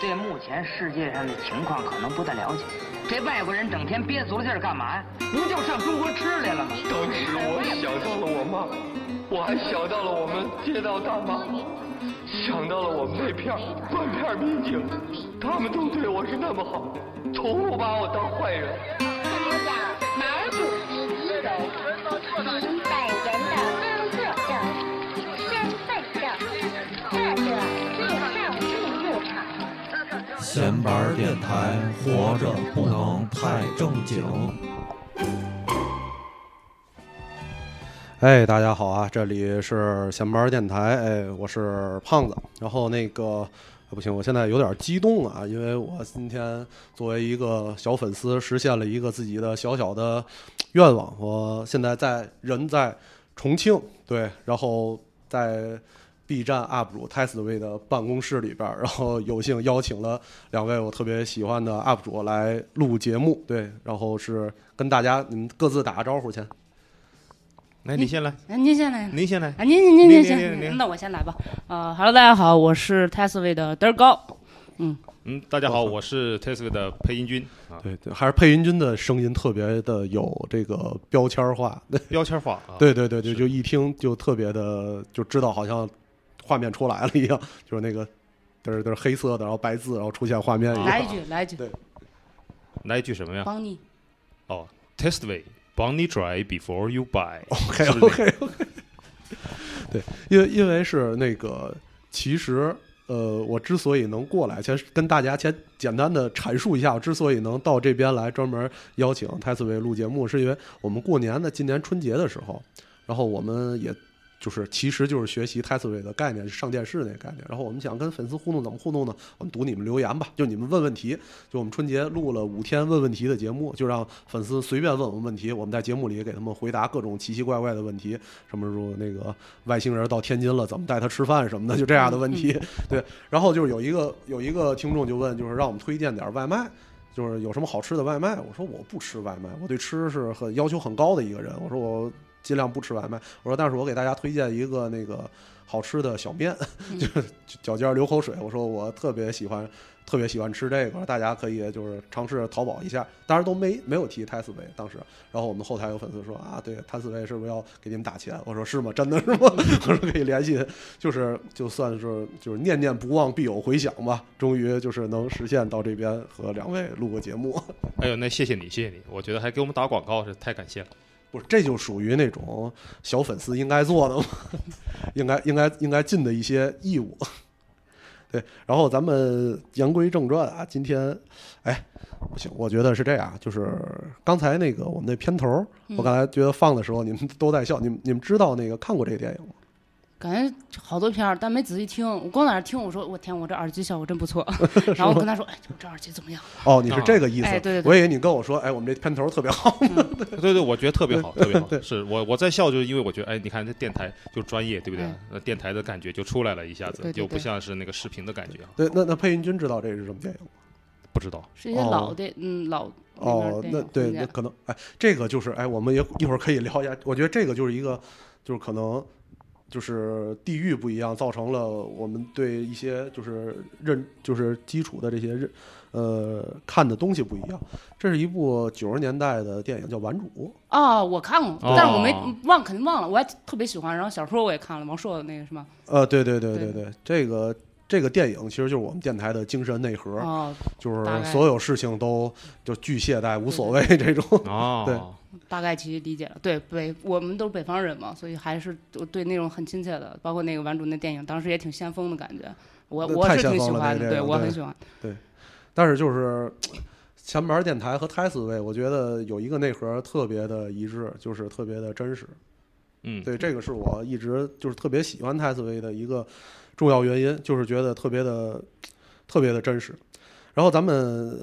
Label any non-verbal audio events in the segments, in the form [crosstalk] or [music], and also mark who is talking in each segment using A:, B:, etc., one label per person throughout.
A: 对目前世界上的情况可能不太了解。这外国人整天憋足了劲儿干嘛呀？不就上中国吃来了吗？
B: 当时我想到了我妈，我还想到了我们街道大妈，想到了我们那片半片民警，他们都对我是那么好，从不把我当坏人。
C: 闲板电台，活着不能太正经。
D: 哎，大家好啊，这里是闲班电台，哎，我是胖子。然后那个不行，我现在有点激动啊，因为我今天作为一个小粉丝，实现了一个自己的小小的愿望。我现在在人在重庆，对，然后在 B 站 UP 主 t e s 的办公室里边，然后有幸邀请了两位我特别喜欢的 UP 主来录节目，对，然后是跟大家你们各自打个招呼先。
E: 来，你先来，
F: 哎，您先来，
E: 您先来。
F: 啊，您您您您
E: 您
F: 那我先来吧。呃哈喽，大家好，我是 Tesla 的德儿高。
E: 嗯嗯，大家好，我是 Tesla 的配音君啊，
D: 对对，还是配音君的声音特别的有这个标签化，对
E: 标签化啊。
D: 对对对对，就一听就特别的就知道好像画面出来了一样，[laughs] 就是那个嘚儿嘚儿黑色的，然后白字，然后出现画面一样。
F: 来一句，来一句
D: 对，
E: 来一句什么呀？
F: 帮你。
E: 哦，Testway，帮你 try before you buy。
D: OK
E: 是不是
D: OK OK，对，因为因为是那个，其实呃，我之所以能过来，先跟大家先简单的阐述一下，我之所以能到这边来专门邀请泰斯维录节目，是因为我们过年的今年春节的时候，然后我们也。就是，其实就是学习泰斯维的概念，上电视那个概念。然后我们想跟粉丝互动，怎么互动呢？我们读你们留言吧，就你们问问题。就我们春节录了五天问问题的节目，就让粉丝随便问我们问题，我们在节目里给他们回答各种奇奇怪怪的问题，什么说那个外星人到天津了，怎么带他吃饭什么的，就这样的问题。[laughs] 对，然后就是有一个有一个听众就问，就是让我们推荐点外卖。就是有什么好吃的外卖？我说我不吃外卖，我对吃是很要求很高的一个人。我说我尽量不吃外卖。我说但是我给大家推荐一个那个好吃的小面，[laughs] 就是脚尖儿流口水。我说我特别喜欢，特别喜欢吃这个，大家可以就是尝试淘宝一下。当时都没没有提泰斯维当时。然后我们后台有粉丝说啊，对泰斯维是不是要给你们打钱？我说是吗？真的是吗？[laughs] 我说可以联系，就是就算是就是念念不忘必有回响吧。终于就是能实现到这边和两位录个节目。
E: 哎呦，那谢谢你，谢谢你，我觉得还给我们打广告是太感谢了。
D: 不是，这就属于那种小粉丝应该做的嘛，[laughs] 应该应该应该尽的一些义务。[laughs] 对，然后咱们言归正传啊，今天，哎，不行，我觉得是这样，就是刚才那个我们那片头，我刚才觉得放的时候，你们都在笑，你们你们知道那个看过这个电影吗？
F: 感觉好多片儿，但没仔细听。我光在那儿听，我说我天，我这耳机效果真不错。[laughs] 然后我跟他说，哎，我这耳机怎么样？
D: 哦，你是这个意思？
F: 哎对对对
D: 我以为你跟我说，哎，我们这片头特别好。[laughs]
E: 对对，我觉得特别好，特别好
D: 对。
E: 是我我在笑，就是因为我觉得，哎，你看这电台就专业，对不对电台的感觉就出来了，一下子就不像是那个视频的感觉啊。
D: 对，那那配音君知道这是什么电影吗？
E: 不知道，
F: 是一些老的，嗯，老
D: 哦，那对，那可能，哎，这个就是，哎，我们也一会儿可以聊一下。我觉得这个就是一个，就是可能，就是地域不一样，造成了我们对一些就是认，就是基础的这些认，呃，看的东西不一样。这是一部九十年代的电影，叫《顽主》。
F: 哦，我看过，
E: 哦
F: 但是我没忘，肯定忘了。我还特别喜欢，然后小说我也看了，王朔的那个是吗？
D: 呃，对对对对
F: 对
D: 对，这个这个电影其实就是我们电台的精神内核，
F: 哦，
D: 就是所有事情都就巨懈怠无所谓这种。
E: 哦，
D: 对
F: 大概其实理解了。对北，我们都是北方人嘛，所以还是对对那种很亲切的。包括那个《顽主》那电影，当时也挺先锋的感觉。我我是挺喜欢的，对我很喜欢。
D: 对但是就是前门电台和泰斯位，我觉得有一个内核特别的一致，就是特别的真实。
E: 嗯，
D: 对，这个是我一直就是特别喜欢泰斯威的一个重要原因，就是觉得特别的特别的真实。然后咱们，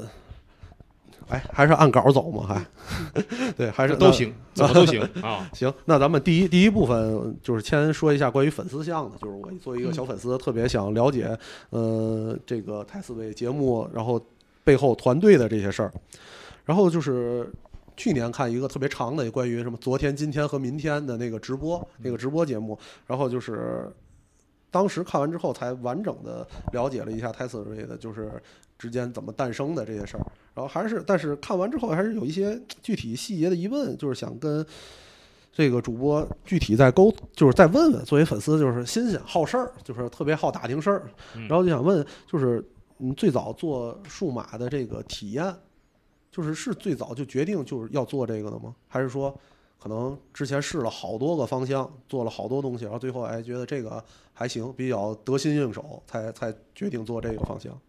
D: 哎，还是按稿走嘛，还 [laughs] 对，还是
E: 都行，怎么都行 [laughs] 啊。
D: 行，那咱们第一第一部分就是先说一下关于粉丝项的，就是我作为一个小粉丝，特别想了解，呃，这个泰斯位节目，然后背后团队的这些事儿。然后就是去年看一个特别长的关于什么昨天、今天和明天的那个直播，那个直播节目，然后就是当时看完之后才完整的了解了一下 Tesla 的，就是之间怎么诞生的这些事儿。然后还是，但是看完之后还是有一些具体细节的疑问，就是想跟这个主播具体再沟，就是再问问。作为粉丝，就是新鲜好事儿，就是特别好打听事儿。
E: 嗯
D: 然后就想问，就是你最早做数码的这个体验，就是是最早就决定就是要做这个的吗？还是说可能之前试了好多个方向，做了好多东西，然后最后哎觉得这个还行，比较得心应手，才才决定做这个方向？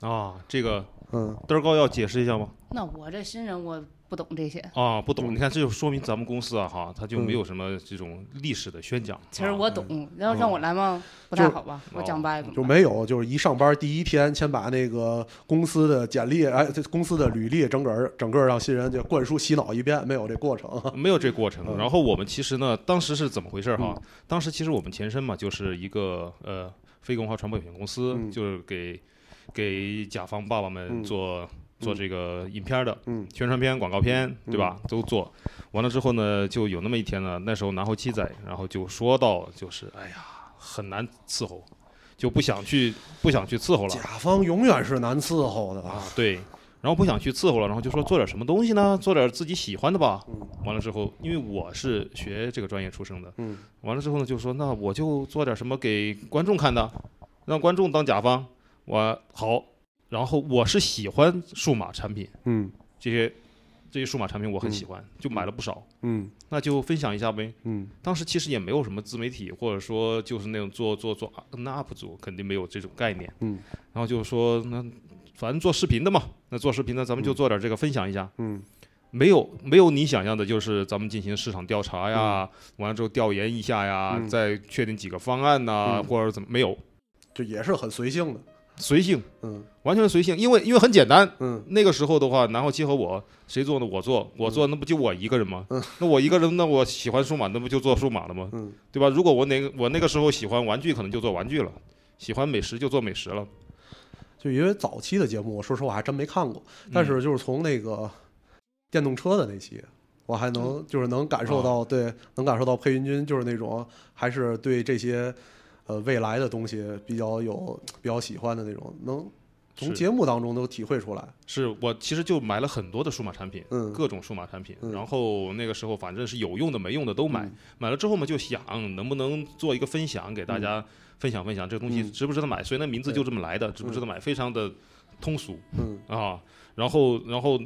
E: 啊，这个
D: 嗯
E: 嘚儿高要解释一下吗？
F: 那我这新人我不懂这些。
E: 啊，不懂，
D: 嗯
E: 你看这就说明咱们公司啊哈，它就
D: 嗯
E: 没有什么这种历史的宣讲。啊
F: 其实我懂，要让我来吗？不太好吧？我讲掰怎么办？
D: 就没有，就是一上班第一天，先把那个公司的简历，哎，这公司的履历，整个整个让新人就灌输洗脑一遍，没有这过程。[laughs]
E: 没有这过程。
D: 嗯
E: 然后我们其实呢，当时是怎么回事哈？当时其实我们前身嘛，就是一个呃非公华传播有限公司，
D: 嗯
E: 就是给给甲方爸爸们
D: 嗯
E: 做、这个影片的，
D: 嗯
E: 宣传片、广告片，对吧？都做。完了之后呢，就有那么一天呢，那时候南后七在，然后就说到，就是哎呀，很难伺候，就不想去不想去伺候了
D: 甲方永远是难伺候的
E: 啊，对。然后不想去伺候了，然后就说做点什么东西呢？做点自己喜欢的吧。
D: 嗯
E: 完了之后，因为我是学这个专业出身的，
D: 嗯
E: 完了之后呢，就说那我就做点什么给观众看的，让观众当甲方。我好，然后我是喜欢数码产品，
D: 嗯。
E: 这些这些数码产品我很喜欢，就买了不少。
D: 嗯。
E: 那就分享一下呗。
D: 嗯。
E: 当时其实也没有什么自媒体，或者说就是那种做做做那 UP 主，肯定没有这种概念。
D: 嗯。
E: 然后就说那反正做视频的嘛，那做视频的咱们就做点这个分享一下。
D: 嗯。
E: 没有没有你想象的，就是咱们进行市场调查呀，完了之后调研一下呀，
D: 嗯。
E: 再确定几个方案呐、
D: 嗯。
E: 或者怎么没有。
D: 就也是很随性的。
E: 随性，
D: 嗯
E: 完全随性，因为因为很简单。
D: 嗯
E: 那个时候的话，南后七和我谁做呢？我做，我做，那不就我一个人吗？
D: 嗯
E: 那我一个人，那我喜欢数码，那不就做数码了吗？
D: 嗯
E: 对吧？如果我哪个我那个时候喜欢玩具，可能就做玩具了；喜欢美食就做美食了。
D: 就因为早期的节目，我说实话还真没看过，但是就是从那个电动车的那期，我还能就是能感受到，对，能感受到佩云君就是那种还是对这些呃未来的东西比较有 [tsk] 比较喜欢的那种，能从节目当中都体会出来。
E: 是我其实就买了很多的数码产品，
D: 嗯
E: 各种数码产品，
D: 嗯
E: 然后那个时候反正是有用的没用的都买，买了之后嘛就想能不能做一个分享给大家分享分享这个东西
D: 嗯
E: 值不值得买，所以那名字就这么来的，值不值得买非常的通俗
D: 嗯
E: 啊，然后然后。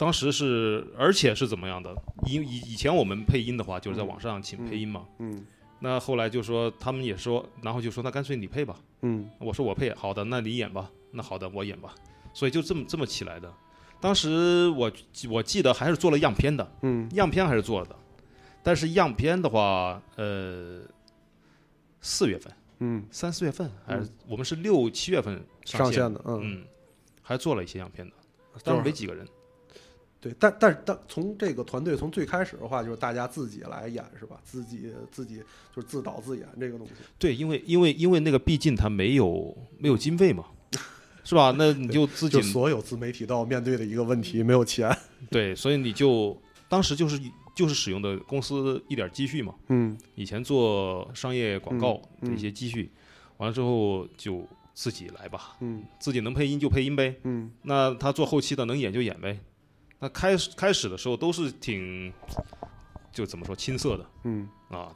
E: 当时是，而且是怎么样的？以以以前我们配音的话，就是在网上请配音嘛。
D: 嗯
E: 那后来就说他们也说，然后就说那干脆你配吧。
D: 嗯
E: 我说我配，好的，那你演吧。那好的，我演吧。所以就这么这么起来的。当时我我记得还是做了样片的，
D: 嗯
E: 样片还是做的，但是样片的话，呃，四月份、
D: 嗯，
E: 三四月份还是、我们是六七月份线
D: 上线的，嗯，
E: 嗯，还做了一些样片的，但是没几个人。
D: 对，但但是但从这个团队从最开始的话，就是大家自己来演是吧？自己自己就是自导自演这个东西。
E: 对，因为因为因为那个毕竟它没有没有经费嘛，[laughs] 是吧？那你就自己 [laughs]
D: 就所有自媒体都要面对的一个问题，没有钱。
E: 对，所以你就当时就是就是使用的公司一点积蓄嘛，
D: 嗯
E: 以前做商业广告
D: 嗯
E: 的一些积蓄，完了之后就自己来吧，
D: 嗯
E: 自己能配音就配音呗。
D: 嗯
E: 那他做后期的能演就演呗。那开始开始的时候都是挺，就怎么说青涩的
D: 嗯。
E: 啊，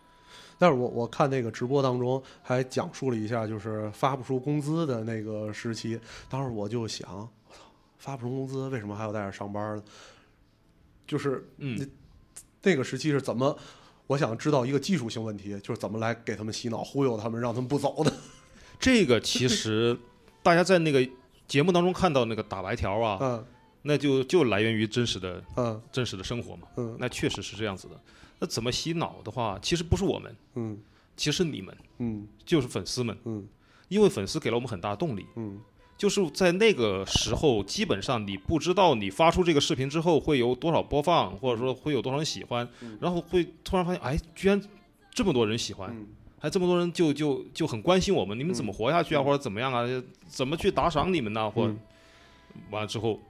D: 但是我我看那个直播当中还讲述了一下，就是发不出工资的那个时期。当时我就想，我操，发不出工资，为什么还要在这儿上班呢？就是
E: 嗯，
D: 那个时期是怎么？我想知道一个技术性问题，就是怎么来给他们洗脑、忽悠他们，让他们不走的。
E: 这个其实大家在那个节目当中看到那个打白条啊，[laughs]
D: 嗯
E: 那就就来源于真实的
D: 嗯
E: 真实的生活嘛，
D: 嗯
E: 那确实是这样子的。那怎么洗脑的话，其实不是我们，
D: 嗯
E: 其实是你们，
D: 嗯
E: 就是粉丝们，
D: 嗯
E: 因为粉丝给了我们很大动力。
D: 嗯
E: 就是在那个时候，基本上你不知道你发出这个视频之后会有多少播放，或者说会有多少人喜欢，然后会突然发现，哎，居然这么多人喜欢，
D: 嗯
E: 还这么多人就就就很关心我们，你们怎么活下去啊，或者怎么样啊，怎么去打赏你们呢？或完了之后，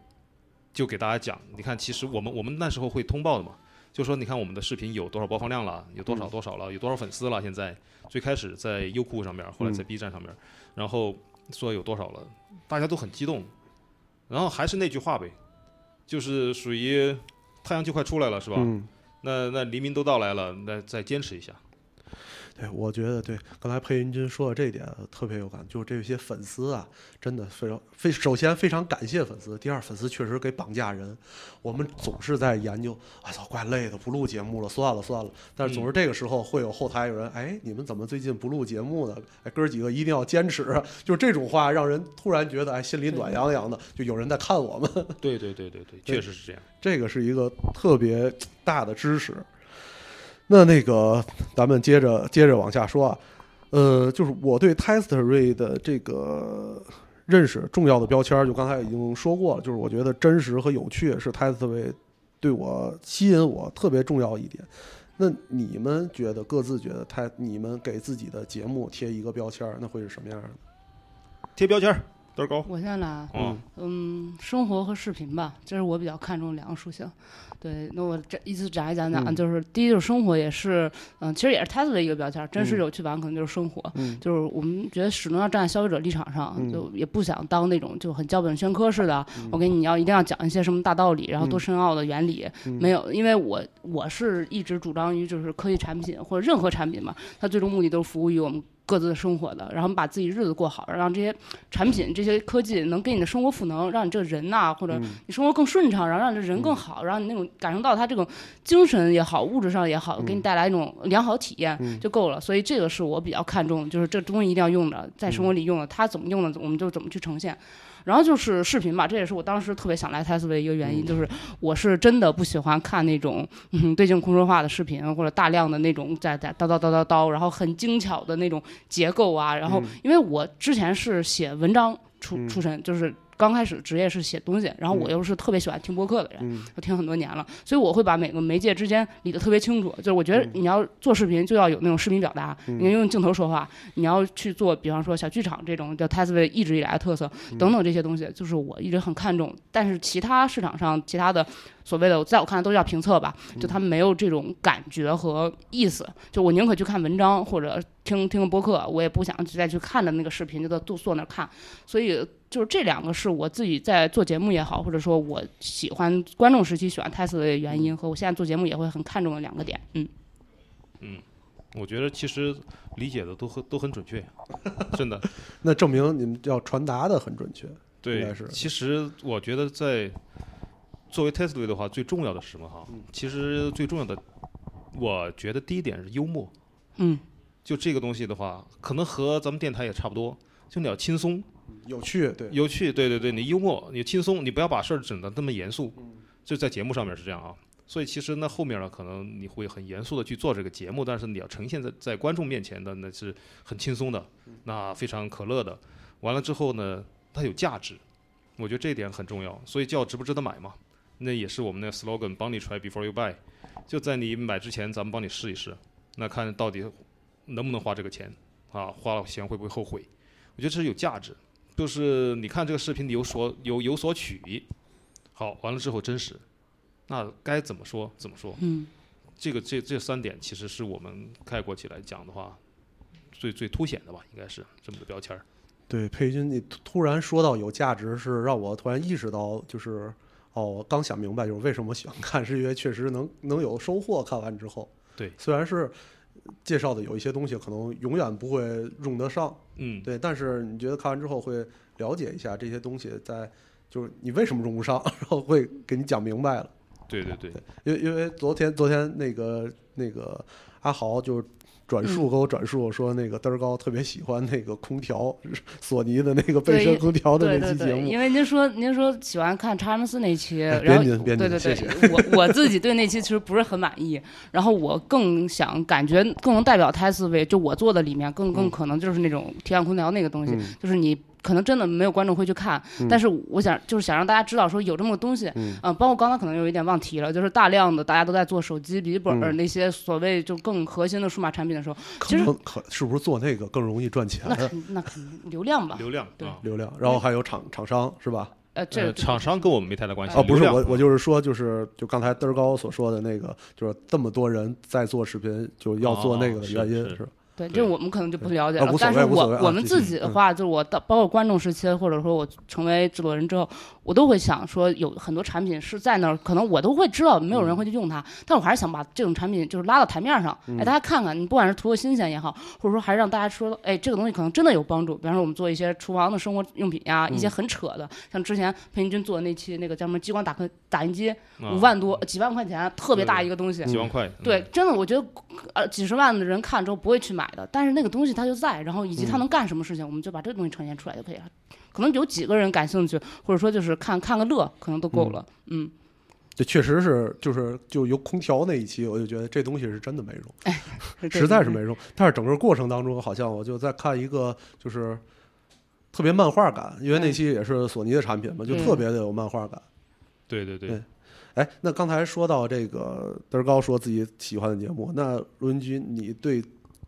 E: 就给大家讲，你看，其实我们我们那时候会通报的嘛，就说你看我们的视频有多少播放量了，有多少
D: 嗯
E: 多少了，有多少粉丝了。现在最开始在优酷上面，后来在
D: 嗯
E: B 站上面，然后说有多少了，大家都很激动。然后还是那句话呗，就是属于太阳就快出来了，是吧？
D: 嗯，
E: 那那黎明都到来了，那再坚持一下。
D: 对，我觉得对，刚才裴云军说的这一点特别有感，就是这些粉丝啊，真的非常非首先非常感谢粉丝，第二粉丝确实给绑架人，我们总是在研究，我、操，怪累的，不录节目了，算了算了。但是总是这个时候会有后台有人，哎，你们怎么最近不录节目呢？哎，哥儿几个一定要坚持，就是这种话让人突然觉得哎心里暖洋洋的，就有人在看我们，
E: 对对对对对，确实是这样。
D: 这个是一个特别大的知识。那那个，咱们接着接着往下说啊，呃，就是我对 Testery 的这个认识重要的标签，就刚才已经说过了，就是我觉得真实和有趣是 Testery 对我吸引我特别重要一点。那你们觉得各自觉得他你们给自己的节目贴一个标签，那会是什么样的？
E: 贴标签
F: 我先来啊，
E: 嗯，
F: 嗯，生活和视频吧，这是我比较看重两个属性。对，那我这依次展开讲讲，
D: 嗯。
F: 就是第一就是生活，也是，嗯，其实也是 Tesla 的一个标签儿，真实
D: 嗯。
F: 有趣版可能就是生活，
D: 嗯。
F: 就是我们觉得始终要站在消费者立场上，
D: 嗯。
F: 就也不想当那种就很教本宣科似的，我给你要一定要讲一些什么大道理，然后多深奥的原理，
D: 嗯。
F: 没有，因为我我是一直主张于就是科技产品或者任何产品嘛，它最终目的都是服务于我们各自的生活的，然后把自己日子过好，让这些产品、这些科技能给你的生活赋能，让你这个人呐、或者
D: 嗯
F: 你生活更顺畅，然后让你这人更好，让你那种感受到他这种精神也好，物质上也好，给你带来一种良好体验
D: 嗯
F: 就够了。所以这个是我比较看重的，就是这东西一定要用的，在生活里用的，它怎么用的，我们就怎么去呈现。然后就是视频吧，这也是我当时特别想来泰斯的一个原因，就是我是真的不喜欢看那种嗯对镜空说话的视频，或者大量的那种在在叨叨叨叨叨，然后很精巧的那种结构啊。然后因为我之前是写文章出出身，就是刚开始职业是写东西，然后我又是特别喜欢听播客的人，
D: 嗯。
F: 我听很多年了，所以我会把每个媒介之间理得特别清楚。就是我觉得你要做视频，就要有那种视频表达，你要用镜头说话，你要去做，比方说小剧场这种叫 Tesla 一直以来的特色等等这些东西，就是我一直很看重。但是其他市场上其他的所谓的，在我看来都叫评测吧，就他们没有这种感觉和意思。就我宁可去看文章或者听听个播客，我也不想再去看的那个视频，就在坐坐那儿看。所以就是这两个是我自己在做节目也好，或者说我喜欢观众时期喜欢 Tesla 的原因，和我现在做节目也会很看重的两个点。嗯，嗯
E: 我觉得其实理解的都很都很准确，[laughs] 真的。
D: 那证明你们要传达的很准确。应
E: 对
D: 该是，
E: 其实我觉得在作为 Tesla 的话，最重要的是什么哈？
D: 嗯
E: 其实最重要的，我觉得第一点是幽默。
F: 嗯，
E: 就这个东西的话，可能和咱们电台也差不多，就你要轻松、
D: 有趣，对，
E: 有趣。对对对，你幽默，你轻松，你不要把事儿整的那么严肃。
D: 嗯
E: 就在节目上面是这样啊。所以其实那后面呢，可能你会很严肃的去做这个节目，但是你要呈现在在观众面前的那是很轻松的，那非常可乐的。完了之后呢，它有价值，我觉得这一点很重要。所以叫值不值得买嘛？那也是我们的 slogan，帮你 try before you buy，就在你买之前，咱们帮你试一试，那看到底能不能花这个钱啊？花了钱会不会后悔？我觉得这是有价值。就是你看这个视频，你有所有有所取，好，完了之后真实，那该怎么说怎么说？
F: 嗯，
E: 这个这这三点其实是我们概括起来讲的话，最最凸显的吧，应该是这么个标签儿。
D: 对，佩君，你突突然说到有价值，是让我突然意识到，就是哦，我刚想明白，就是为什么喜欢看，是因为确实能能有收获。看完之后，
E: 对
D: 虽然是介绍的有一些东西可能永远不会用得上，
E: 嗯，
D: 对，但是你觉得看完之后会了解一下这些东西在，就是你为什么用不上，然后会给你讲明白了。
E: 对对对，
D: 因为因为昨天昨天那个那个阿豪就转述给我转述说，那个嘚儿高特别喜欢那个空调，索尼的那个倍
F: 对
D: 身空调的那期节目。
F: 因为您说您说喜欢看查尔斯那期，
D: 哎
F: 然后对对对
D: 您谢，
F: 我我自己对那期其实不是很满意，然后我更想感觉更能代表泰斯维，就我做的里面更更可能就是那种体感空调那个东西，
D: 嗯
F: 就是你。可能真的没有观众会去看，但是我想就是想让大家知道说有这么个东西，
D: 嗯
F: 啊，包括刚才可能有一点忘提了，就是大量的大家都在做手机、笔记本那些所谓就更核心的数码产品的时候，
D: 可
F: 其实
D: 可是不是做那个更容易赚钱
F: 那？肯那肯定流量吧，[laughs]
E: 流量
F: 对
E: 啊，
D: 流量，然后还有厂厂商是吧？
F: 呃，这
E: 呃厂商跟我们没太大关系。
D: 哦，不是我，我就是说，就是就刚才嘚儿高所说的那个，就是这么多人在做视频，就要做那个的原因
E: 是
D: 是吧？
F: 对，
E: 对
F: 这我们可能就不了解了。但是我我们自己的话，就是我到包括观众时期，或者说我成为制作人之后，我都会想说，有很多产品是在那儿，可能我都会知道，没有
D: 嗯。
F: 人会去用它，但我还是想把这种产品就是拉到台面上，
D: 嗯。
F: 哎，大家看看，你不管是图个新鲜也好，或者说还是让大家说，哎，这个东西可能真的有帮助。比方说我们做一些厨房的生活用品呀，
D: 嗯
F: 一些很扯的，像之前裴云军做的那期那个叫什么激光打刻打印机，
E: 啊
F: 五万多几万块钱，特别大一个东西，
E: 几万块，
F: 对，真的，我觉得呃几十万的人看之后不会去买的，但是那个东西它就在，然后以及它能干什么事情，我们就把这个东西呈现出来就可以了。可能有几个人感兴趣，或者说就是看看个乐，可能都够了。嗯，
D: 这确实是，就是就由空调那一期，我就觉得这东西是真的没用，实在是没用。但是整个过程当中，好像我就在看一个就是特别漫画感，因为那期也是索尼的产品嘛，就
F: 嗯
D: 特别的有漫画感。
E: 对对对
D: 对哎，那刚才说到这个德高说自己喜欢的节目，那陆文军，你对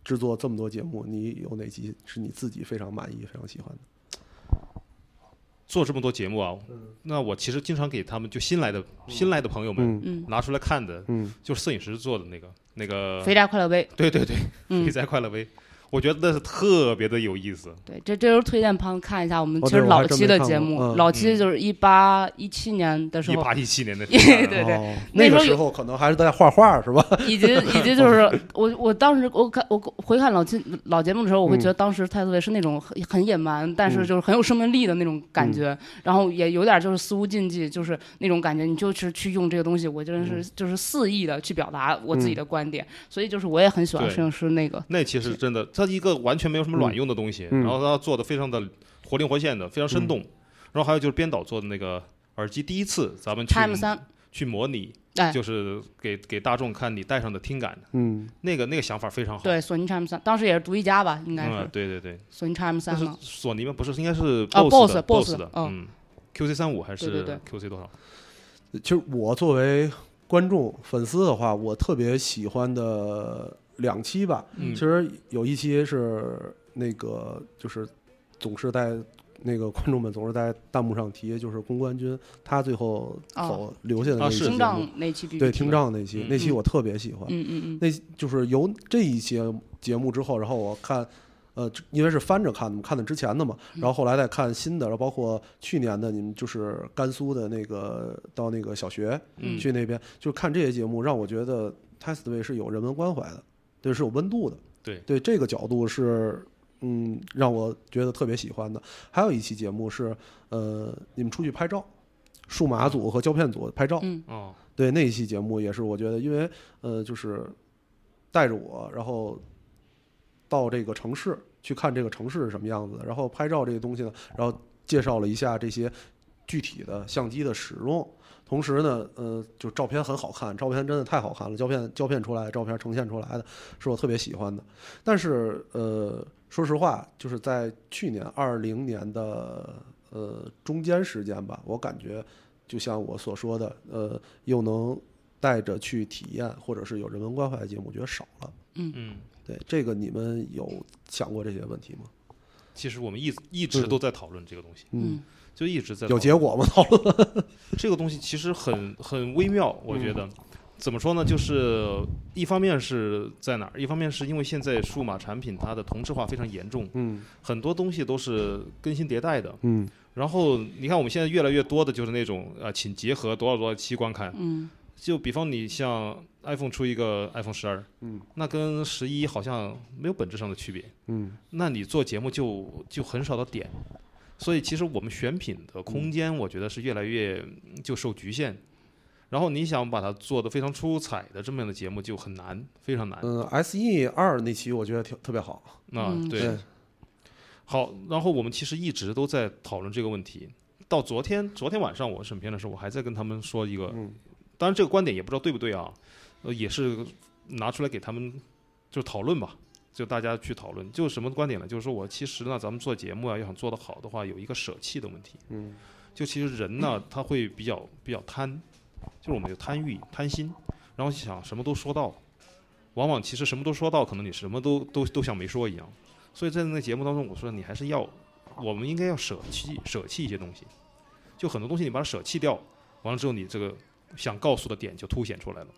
D: 制作这么多节目，你有哪集是你自己非常满意、非常喜欢的？
E: 做这么多节目啊，那我其实经常给他们就新来的新来的朋友们拿出来看的，
D: 嗯。
E: 就是摄影师做的那个那个，
F: 肥宅快乐杯，
E: 对对对，
F: 嗯。
E: 肥，宅快乐杯，我觉得那是特别的有意思。
F: 对，这这时候推荐朋友看一下我们
D: 哦
F: 其实老期的节目，
D: 嗯
F: 老期就是一八一七年的时候，
E: 一八一七年的
F: 对
E: 时候，[laughs]
F: 对对
D: 哦那个
F: 时候
D: 可能还是在画画是吧？
F: 以及以及就是 [laughs] 我我当时我看我回看老期老节目的时候，我会
D: 嗯
F: 觉得当时泰特维是那种很很野蛮，但是
D: 嗯。
F: 就是很有生命力的那种感觉，然后也有点就是肆无禁忌，就是那种感觉，你就是去用这个东西，我真
D: 嗯
F: 是就是肆意的去表达我自己的观点，所以就是我也很喜欢摄影师那个，
E: 那其实真的，它一个完全没有什么卵用的东西，
D: 嗯
E: 然后它做的非常的活灵活现的，非常生动。然后还有就是编导做的那个耳机，第一次咱们去，去模拟，
F: 哎，
E: 就是给给大众看你戴上的听感，
D: 嗯
E: 那个那个想法非常好。
F: 对，索尼 Time 三，当时也是独一家吧，应该
E: 嗯
F: 是，
E: 对对对，
F: 索尼
E: 是
F: 三嘛，
E: 索尼吗？不是，应该是
F: 啊
E: BOSS 的
F: BOSS
E: 的，
F: 嗯
E: 嗯，QC 三五还是
F: 对对
E: QC 多少？
D: 其实我作为观众粉丝的话，我特别喜欢的两期吧，
E: 嗯。
D: 其实有一期是那个就是总是在那个观众们总是在弹幕上提，就是公关军他最后走、留下的那期节目
F: 障那期
D: 对听障那期，
E: 嗯。
D: 那期我特别喜欢。
F: 嗯嗯嗯，
D: 那就是由这一期节目之后，然后我看，呃，因为是翻着看的，看的之前的嘛，
F: 嗯。
D: 然后后来再看新的，然后包括去年的，你们就是甘肃的那个到那个小学
E: 嗯。
D: 去那边，就看这些节目，让我觉得 Testway 是有人文关怀的，对，是有温度的，
E: 对
D: 对这个角度是。嗯，让我觉得特别喜欢的。还有一期节目是，呃，你们出去拍照，数码组和胶片组拍照，
F: 嗯
E: 哦，
D: 对那一期节目也是，我觉得，因为呃，就是带着我，然后到这个城市去看这个城市是什么样子的，然后拍照这个东西呢，然后介绍了一下这些具体的相机的使用，同时呢，呃，就照片很好看，照片真的太好看了，胶片胶片出来的照片呈现出来的是我特别喜欢的。但是呃，说实话，就是在去年二零年的呃中间时间吧，我感觉就像我所说的，呃，又能带着去体验，或者是有人文关怀的节目，我觉得少了。
E: 嗯嗯，
D: 对这个，你们有想过这些问题吗？
E: 其实我们一一直都在讨论这个东西，
F: 嗯
E: 就一直在
D: 有结果吗？[laughs] 讨论？[laughs]
E: 这个东西其实很很微妙，我觉得。怎么说呢？就是一方面是在哪儿，一方面是因为现在数码产品它的同质化非常严重，
D: 嗯
E: 很多东西都是更新迭代的。
D: 嗯
E: 然后你看我们现在越来越多的就是那种呃，请结合多少多少期观看。
F: 嗯
E: 就比方你像 iPhone 出一个 iPhone 十二，
D: 嗯，
E: 那跟十一好像没有本质上的区别。
D: 嗯
E: 那你做节目就就很少的点，所以其实我们选品的空间，我觉得是越来越嗯就受局限。然后你想把它做的非常出彩的这么样的节目就很难，非常难。
D: 嗯，S E 二那期我觉得挺特别好。
E: 啊，
F: 嗯
E: 对，好，然后我们其实一直都在讨论这个问题。到昨天，昨天晚上我审片的时候，我还在跟他们说一个，
D: 嗯
E: 当然这个观点也不知道对不对啊，呃，也是拿出来给他们就讨论吧，就大家去讨论，就是什么观点呢？就是说我其实呢，咱们做节目啊，要想做得好的话，有一个舍弃的问题。
D: 嗯
E: 就其实人呢，他会比较比较贪，就是我们有贪欲、贪心，然后想什么都说到，往往其实什么都说到，可能你什么都都都像没说一样。所以在那个节目当中，我说你还是要，我们应该要舍弃舍弃一些东西，就很多东西你把它舍弃掉，完了之后你这个想告诉的点就凸显出来了。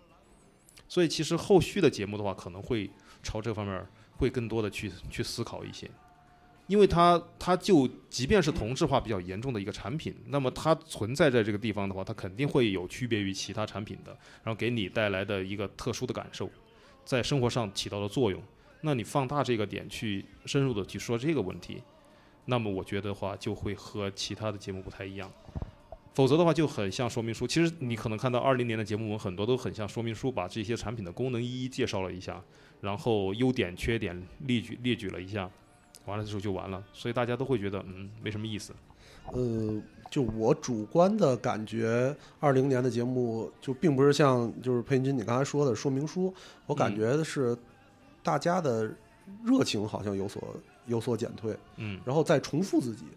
E: 所以其实后续的节目的话，可能会朝这方面儿会更多的去去思考一些，因为它它就即便是同质化比较严重的一个产品，那么它存在在这个地方的话，它肯定会有区别于其他产品的，然后给你带来的一个特殊的感受，在生活上起到的作用。那你放大这个点去深入的去说这个问题，那么我觉得话就会和其他的节目不太一样。否则的话就很像说明书。其实你可能看到二零年的节目，我们很多都很像说明书，把这些产品的功能一一介绍了一下，然后优点、缺点列举列举了一下，完了之后就完了。所以大家都会觉得嗯没什么意思。
D: 呃，就我主观的感觉，二零年的节目就并不是像就是佩君你刚才说的说明书，我感觉的是大家的热情好像有所有所减退，
E: 嗯
D: 然后再重复自己，就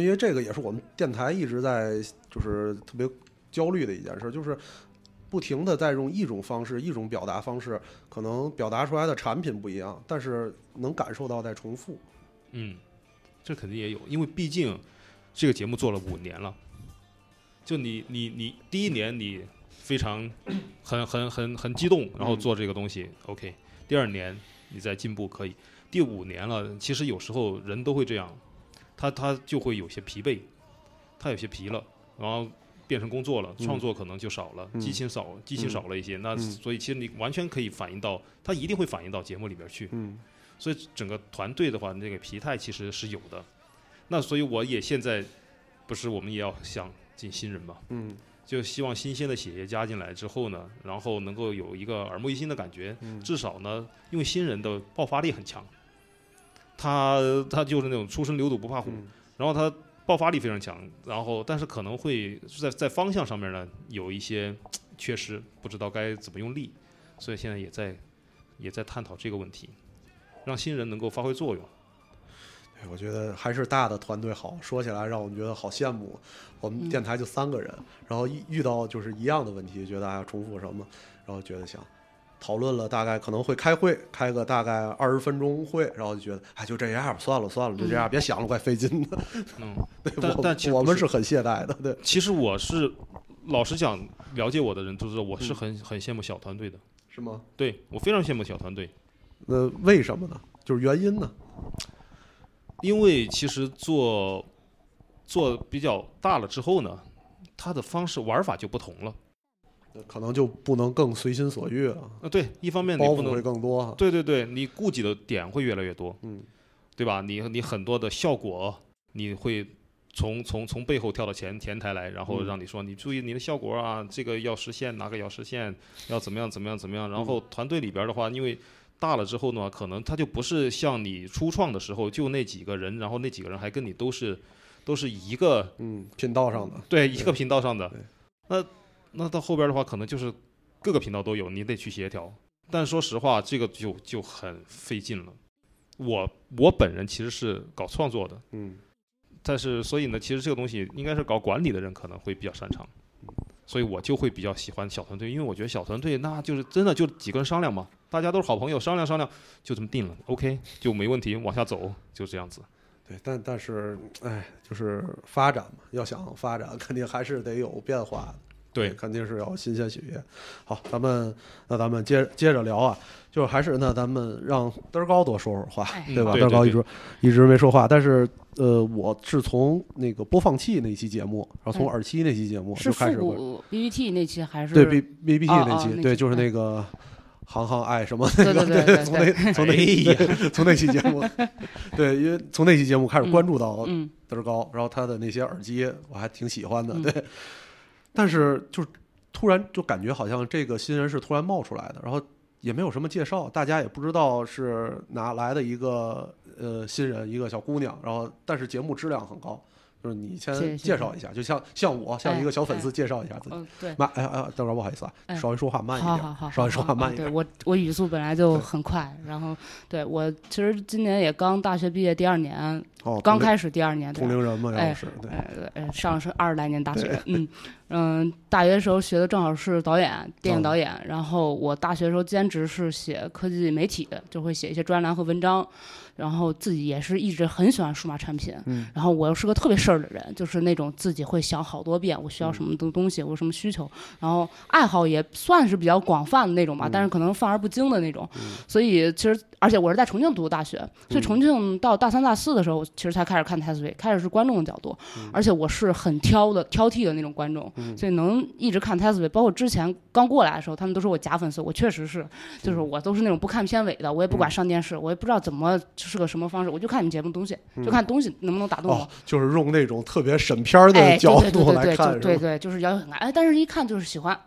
D: 因为这个也是我们电台一直在就是特别焦虑的一件事，就是不停的在用一种方式、一种表达方式，可能表达出来的产品不一样，但是能感受到在重复。
E: 嗯，这肯定也有，因为毕竟这个节目做了五年了。就你你你第一年你非常很很很很激动，然后做这个东西、OK。第二年你再进步可以，第五年了，其实有时候人都会这样，他他就会有些疲惫，他有些疲了，然后变成工作了，
D: 嗯
E: 创作可能就少了，
D: 嗯
E: 激情少，激情少了一些。那
D: 嗯
E: 所以其实你完全可以反映到，他一定会反映到节目里边去。
D: 嗯
E: 所以整个团队的话，那个疲态其实是有的。那所以我也现在不是我们也要想进新人嘛，
D: 嗯
E: 就希望新鲜的血液加进来之后呢，然后能够有一个耳目一新的感觉。
D: 嗯
E: 至少呢，因为新人的爆发力很强，他他就是那种初生牛犊不怕虎，
D: 嗯
E: 然后他爆发力非常强，然后但是可能会在在方向上面呢有一些缺失，不知道该怎么用力，所以现在也在也在探讨这个问题，让新人能够发挥作用。
D: 对我觉得还是大的团队好。说起来让我们觉得好羡慕。我们电台就三个人，然后一遇到就是一样的问题，觉得还要重复什么，然后觉得想讨论了，大概可能会开会，开个大概二十分钟会，然后就觉得哎就这样吧，算了算了，就这样，别想了，怪费劲的。
E: 嗯，[laughs]
D: 对，
E: 但但其实
D: 我们是很懈怠的，对，
E: 其实我是老实讲，了解我的人都知道，我
D: 嗯
E: 是很很羡慕小团队的。
D: 是吗？
E: 对我非常羡慕小团队，
D: 那为什么呢？就是原因呢？
E: 因为其实做做比较大了之后呢，它的方式玩法就不同了。
D: 可能就不能更随心所欲了，
E: 啊，对，一方面你不能
D: 包袱会更多。
E: 对对对，你顾忌的点会越来越多，
D: 嗯
E: 对吧？你你很多的效果，你会从从从背后跳到前前台来，然后
D: 嗯
E: 让你说你注意你的效果啊，这个要实现，哪个要实现，要怎么样怎么样怎么样。然后
D: 嗯
E: 团队里边的话，因为大了之后呢，可能他就不是像你初创的时候就那几个人，然后那几个人还跟你都是都是一个
D: 嗯，频道上的，
E: 对一个频道上的，那那到后边的话，可能就是各个频道都有，你得去协调。但说实话，这个就就很费劲了。我我本人其实是搞创作的，
D: 嗯
E: 但是所以呢，其实这个东西应该是搞管理的人可能会比较擅长，所以我就会比较喜欢小团队，因为我觉得小团队那就是真的就几个人商量嘛，大家都是好朋友，商量商量就这么定了，OK 就没问题，往下走就这样子。
D: 对，但但是，哎，就是发展嘛，要想发展，肯定还是得有变化的。
E: 对，
D: 肯定是要新鲜血液。好，咱们那咱们接接着聊啊，就是还是那咱们让嘚儿高多说会儿话，
F: 哎
D: 对吧？
E: 对
D: 嘚儿高一
E: 对
D: 直一直没说话，但是呃，我是从那个播放器那期节目，然后从
F: 嗯
D: 耳机那期节目
F: 是
D: 就开始关
F: 复古 BBT 那期还是
D: 对 B B B T
F: 哦
D: 那期，对，就是
F: 嗯
D: 那个。行行爱什么那个
F: 对对对对
D: 从那从那对从那期节目，[laughs] 对，因为从那期节目开始关注到
F: 嗯
D: 嘚儿高，然后他的那些耳机我还挺喜欢的，
F: 嗯
D: 对。但是就突然就感觉好像这个新人是突然冒出来的，然后也没有什么介绍，大家也不知道是哪来的一个呃新人，一个小姑娘，然后但是节目质量很高，就是你先介绍一下，就像像我像一个小粉丝
F: 哎
D: 介绍一下自己。
F: 嗯对。
D: 慢，哎哎，等会儿不好意思啊，
F: 哎
D: 稍微说话慢一点，
F: 好好好，
D: 稍微说话慢一点。
F: 对我我语速本来就很快，然后对我其实今年也刚大学毕业第二年，
D: 哦，
F: 刚开始第二年，对
D: 同龄人嘛，
F: 哎
D: 要是对，
F: 上是二十来年大学，嗯，嗯，大学时候学的正好是导演，电影导演。然后我大学时候兼职是写科技媒体，就会写一些专栏和文章。然后自己也是一直很喜欢数码产品。
D: 嗯。
F: 然后我又是个特别事儿的人，就是那种自己会想好多遍我需要什么东东西，我有什么需求。然后爱好也算是比较广泛的那种吧，但是可能泛而不精的那种。所以其实，而且我是在重庆读的大学，所以重庆到大三大四的时候，其实才开始看 TESV，开始是观众的角度。而且我是很挑的、挑剔的那种观众，所以能一直看 TESV。包括之前刚过来的时候，他们都说我假粉丝，我确实是，就是我都是那种不看片尾的，我也不管上电视，我也不知道怎么是个什么方式，我就看你们节目东西，就看东西能不能打动我。
D: 哦，就是用那种特别审片儿的
F: 哎，
D: 角度来看？
F: 对对对，就是要求很高，哎，但是一看就是喜欢。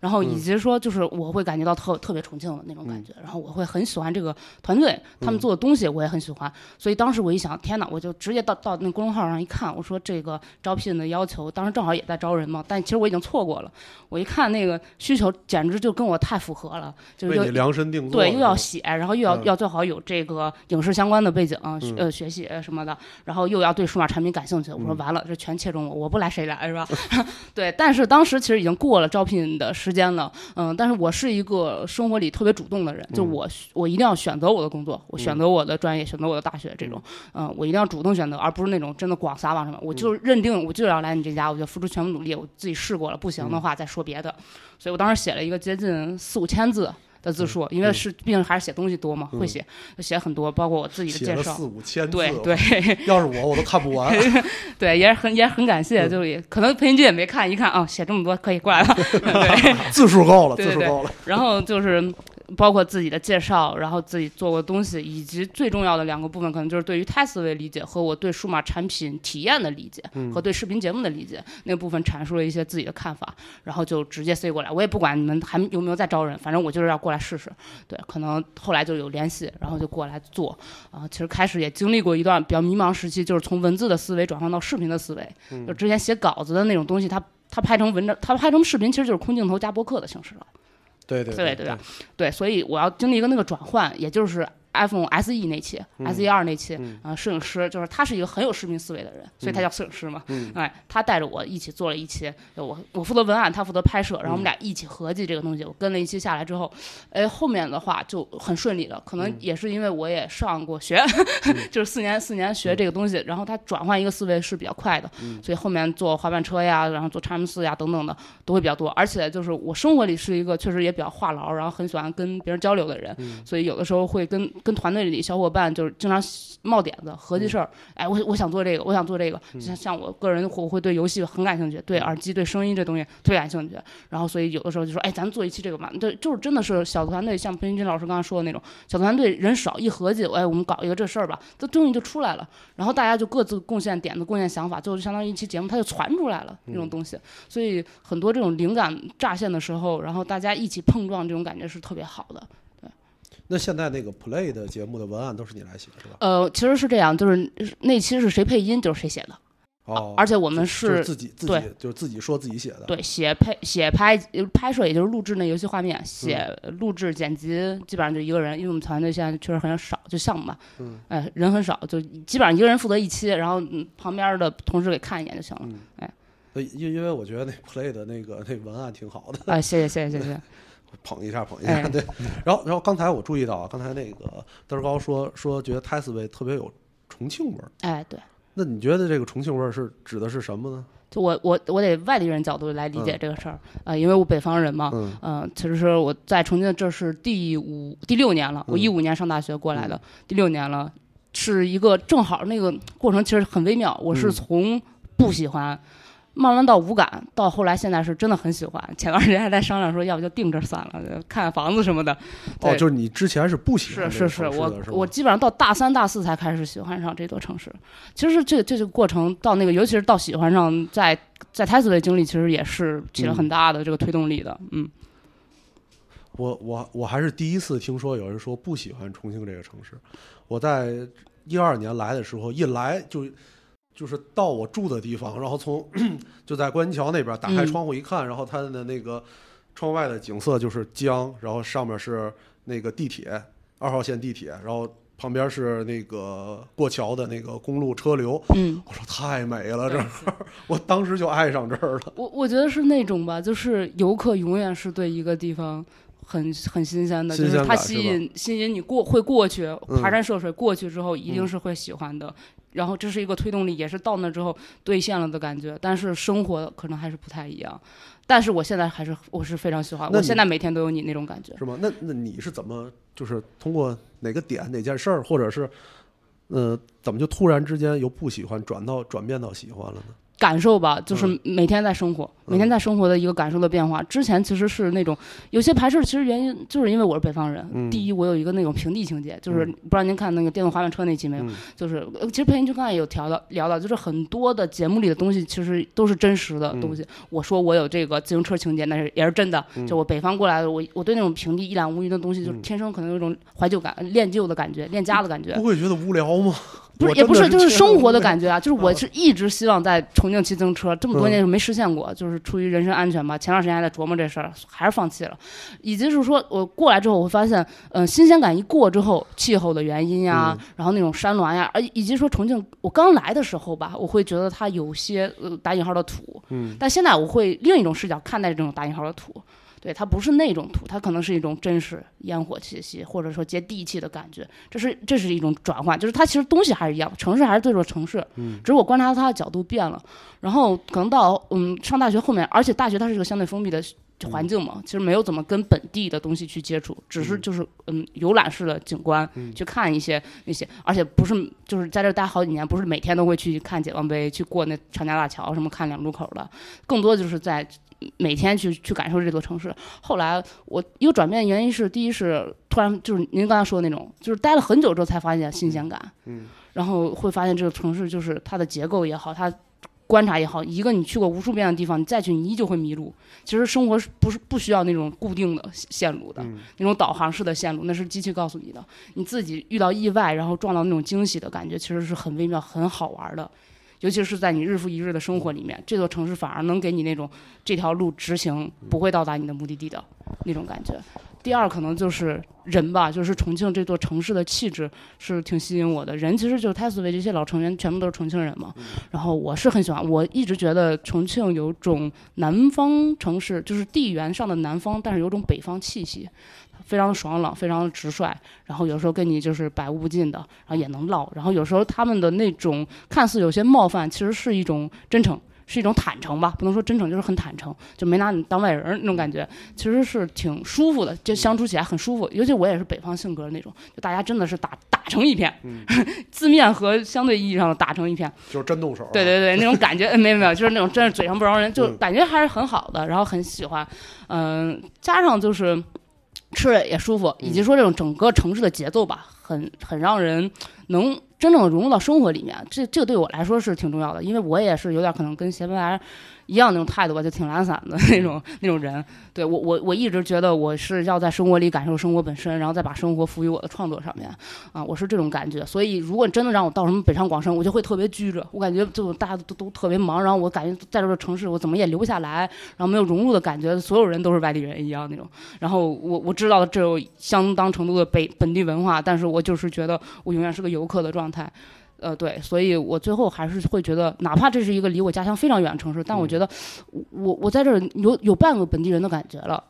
F: 然后以及说，就是我会感觉到特特别重庆的那种感觉，然后我会很喜欢这个团队，他们做的东西我也很喜欢，所以当时我一想，天哪，我就直接到到那公众号上一看，我说这个招聘的要求，当时正好也在招人嘛，但其实我已经错过了，我一看那个需求，简直就跟我太符合了，就是
D: 你量身定做
F: 对，又要写，然后又要、
D: 嗯。
F: 要最好有这个影视相关的背景，学呃，学习什么的，然后又要对数码产品感兴趣。我说完了，这全切中我，我不来谁来是吧？[laughs] [laughs] 对，但是当时其实已经过了招聘的时间的，嗯，但是我是一个生活里特别主动的人，就我我一定要选择我的工作，我选择我的专业，选择我的大学这种，嗯，我一定要主动选择，而不是那种真的广撒网什么，我就认定我就要来你这家，我就付出全部努力，我自己试过了，不行的话再说别的。所以我当时写了一个接近四五千字的字数，因为是毕竟还是写东西多嘛，会写，写很多，包括我自己的介绍
D: 四。五千字，
F: 对对
D: 要是我我都看不完。[laughs] [laughs]
F: 对，也是很也是很感谢，就也可能裴云军也没看，一看啊，写这么多可以过来了。[laughs] 对，
D: 字数够了，字数够了。
F: 然后就是包括自己的介绍，然后自己做过的东西，以及最重要的两个部分，可能就是对于泰思维理解和我对数码产品体验的理解，和对视频节目的理解那部分阐述了一些自己的看法，然后就直接塞过来。我也不管你们还有没有在招人，反正我就是要过来试试。对，可能后来就有联系，然后就过来做。啊、其实开始也经历过一段比较迷茫时期，就是从文字的思维转换到视频的思维。就之前写稿子的那种东西，它它拍成文章，它拍成视频，其实就是空镜头加播客的形式了。
D: 对对
F: 对对吧？对，所以我要经历一个那个转换，也就是 iPhone SE 那期、SE 二那期，啊、摄影师就是他是一个很有视频思维的人，所以他叫摄影师嘛。哎，他带着我一起做了一期，我我负责文案，他负责拍摄，然后我们俩一起合计这个东西。我跟了一期下来之后，哎，后面的话就很顺利了，可能也是因为我也上过学，[laughs] 就是四年四年学这个东西，然后他转换一个思维是比较快的，所以后面做滑板车呀，然后做叉 M 四呀等等的都会比较多。而且就是我生活里是一个确实也比较话痨，然后很喜欢跟别人交流的人，所以有的时候会跟跟团队里小伙伴就是经常冒点子、合计事儿。哎，我我想做这个，我想做这个。像像我个人，我会对游戏很感兴趣，对耳机、对声音这东西特别感兴趣。然后所以有的时候就说，哎，咱做一期这个吧。对，就是真的是小团队，像裴云军老师刚才说的那种小团队，人少一合计，哎，我们搞一个这事儿吧，这东西就出来了。然后大家就各自贡献点子、贡献想法，最后就相当于一期节目，它就传出来了那种东西。所以很多这种灵感乍现的时候，然后大家一起碰撞，这种感觉是特别好的。
D: 那现在那个 Play 的节目的文案都是你来写是吧？
F: 呃，其实是这样，就是那期是谁配音就是谁写的，
D: 哦，
F: 而且我们
D: 就是自己自己就是自己说自己写的。
F: 对写配写拍呃拍摄，也就是录制那游戏画面，写录制剪辑基本上就一个人，因为我们团队现在确实很少，就项目嘛，
D: 嗯，
F: 哎人很少，就基本上一个人负责一期，然后嗯旁边的同事给看一眼就行了。
D: 哎因因为我觉得那 Play 的那个那文案挺好的，
F: 啊，谢谢谢谢谢谢，[laughs]
D: 捧一下捧一下。
F: 哎
D: 对，然后然后刚才我注意到啊，刚才那个德儿高说说觉得 Tasway 特别有重庆味儿，
F: 哎对。
D: 那你觉得这个重庆味儿是指的是什么呢？
F: 就我我我得外地人角度来理解
D: 嗯
F: 这个事儿，呃，因为我北方人嘛，
D: 嗯
F: 嗯，其实是我在重庆这是第五第六年了，我
D: 嗯
F: 一五年上大学过来的，第六年了，是一个正好那个过程其实很微妙，我是
D: 嗯
F: 从不喜欢。慢慢到无感，到后来现在是真的很喜欢。前段时间还在商量说，要不就定这算了，看看房子什么的。
D: 哦，就是你之前是不喜欢
F: 是
D: 这个
F: 是是，我
D: 城市的是吗
F: 我基本上到大三大四才开始喜欢上这座城市。其实这这个过程到那个，尤其是到喜欢上，在在泰斯的经历，其实也是起了很大的这个推动力的。嗯，
D: 我我我还是第一次听说有人说不喜欢重庆这个城市。我在一二年来的时候，一来就就是到我住的地方，然后从就在观音桥那边打开
F: 嗯
D: 窗户一看，然后它的那个窗外的景色就是江，然后上面是那个地铁二号线地铁，然后旁边是那个过桥的那个公路车流，
F: 嗯，
D: 我说太美了，这儿，[laughs] 我当时就爱上这儿了。
F: 我我觉得是那种吧，就是游客永远是对一个地方很很新鲜的，
D: 新
F: 就是它吸引吸引你过会过去，
D: 嗯
F: 爬山涉水过去之后一定
D: 嗯
F: 是会喜欢的。然后这是一个推动力，也是到那之后兑现了的感觉。但是生活可能还是不太一样。但是我现在还是我是非常喜欢，我现在每天都有你那种感觉。
D: 是吗？那那你是怎么就是通过哪个点哪件事儿，或者是呃怎么就突然之间由不喜欢转到转变到喜欢了呢？
F: 感受吧，就是
D: 嗯
F: 每天在生活，每天在生活的一个感受的变化。之前其实是那种有些排斥，其实原因就是因为我是北方人。
D: 嗯
F: 第一，我有一个那种平地情节，就是
D: 嗯
F: 不知道您看那个电动滑板车那期没有？
D: 嗯
F: 就是呃其实裴云君刚才也有聊到聊到，就是很多的节目里的东西其实都是真实的
D: 嗯
F: 东西。我说我有这个自行车情节，那是也是真的。
D: 嗯
F: 就我北方过来的，我我对那种平地一览无余的东西，就是
D: 嗯
F: 天生可能有一种怀旧感、恋旧的感觉、恋家的感觉
D: 不。会觉得无聊吗？
F: 不是，也不是，就是生活的感觉啊。就是我
D: 嗯
F: 是一直希望在重庆骑自行车，这么多年就没实现过，就是出于人身安全吧。前段时间还在琢磨这事儿，还是放弃了。以及是说我过来之后，我会发现，嗯、新鲜感一过之后，气候的原因呀，
D: 嗯
F: 然后那种山峦呀，而以及说重庆，我刚来的时候吧，我会觉得它有些呃打引号的土，
D: 嗯
F: 但现在我会另一种视角看待这种打引号的土。对，它不是那种土，它可能是一种真实烟火气息，或者说接地气的感觉。这是这是一种转换，就是它其实东西还是一样，城市还是对着城市，
D: 嗯
F: 只是我观察它的角度变了。然后可能到嗯上大学后面，而且大学它是一个相对封闭的环境嘛，其实没有怎么跟本地的东西去接触，只是就是嗯游览式的景观、去看一些那些，而且不是就是在这儿待好几年，不是每天都会去看解放碑，去过那长江大桥什么看两路口的，更多就是在每天去去感受这座城市。后来我一个转变的原因是，第一是突然就是您刚才说的那种，就是待了很久之后才发现新鲜感，
D: 嗯
F: 然后会发现这个城市就是它的结构也好，它观察也好，一个你去过无数遍的地方，你再去你依旧会迷路。其实生活是不是不需要那种固定的线路的，
D: 嗯
F: 那种导航式的线路，那是机器告诉你的。你自己遇到意外，然后撞到那种惊喜的感觉，其实是很微妙、很好玩的。尤其是在你日复一日的生活里面，这座城市反而能给你那种这条路直行不会到达你的目的地的那种感觉。第二，可能就是人吧，就是重庆这座城市的气质是挺吸引我的。人其实就是泰斯维这些老成员全部都是重庆人嘛，然后我是很喜欢，我一直觉得重庆有种南方城市，就是地缘上的南方，但是有种北方气息，非常爽朗，非常直率，然后有时候跟你就是百无不尽的，然后也能唠，然后有时候他们的那种看似有些冒犯，其实是一种真诚。是一种坦诚吧，不能说真诚，就是很坦诚，就没拿你当外人那种感觉，其实是挺舒服的，就相处起来很舒服。尤其我也是北方性格的那种，就大家真的是打打成一片，[laughs] 字面和相对意义上的打成一片。
D: 就是真动手啊。
F: 对对对，那种感觉，呃没有没有，就是那种真是嘴上不饶人，就
D: 嗯
F: 感觉还是很好的，然后很喜欢，嗯、加上就是吃着也舒服，以及说这种整个城市的节奏吧，很很让人能真正融入到生活里面，这这个对我来说是挺重要的，因为我也是有点可能跟斜白来一样那种态度吧，就挺懒散的那种 [laughs] 那种人。对我我我一直觉得我是要在生活里感受生活本身，然后再把生活赋予我的创作上面啊，我是这种感觉。所以如果真的让我到什么北上广深，我就会特别拘着，我感觉就大家都都特别忙，然后我感觉在这个城市我怎么也留不下来，然后没有融入的感觉，所有人都是外地人一样那种。然后我我知道这有相当程度的北本地文化，但是我就是觉得我永远是个游客的状态。呃，对，所以我最后还是会觉得，哪怕这是一个离我家乡非常远的城市，但我觉得我我在这儿有有半个本地人的感觉了。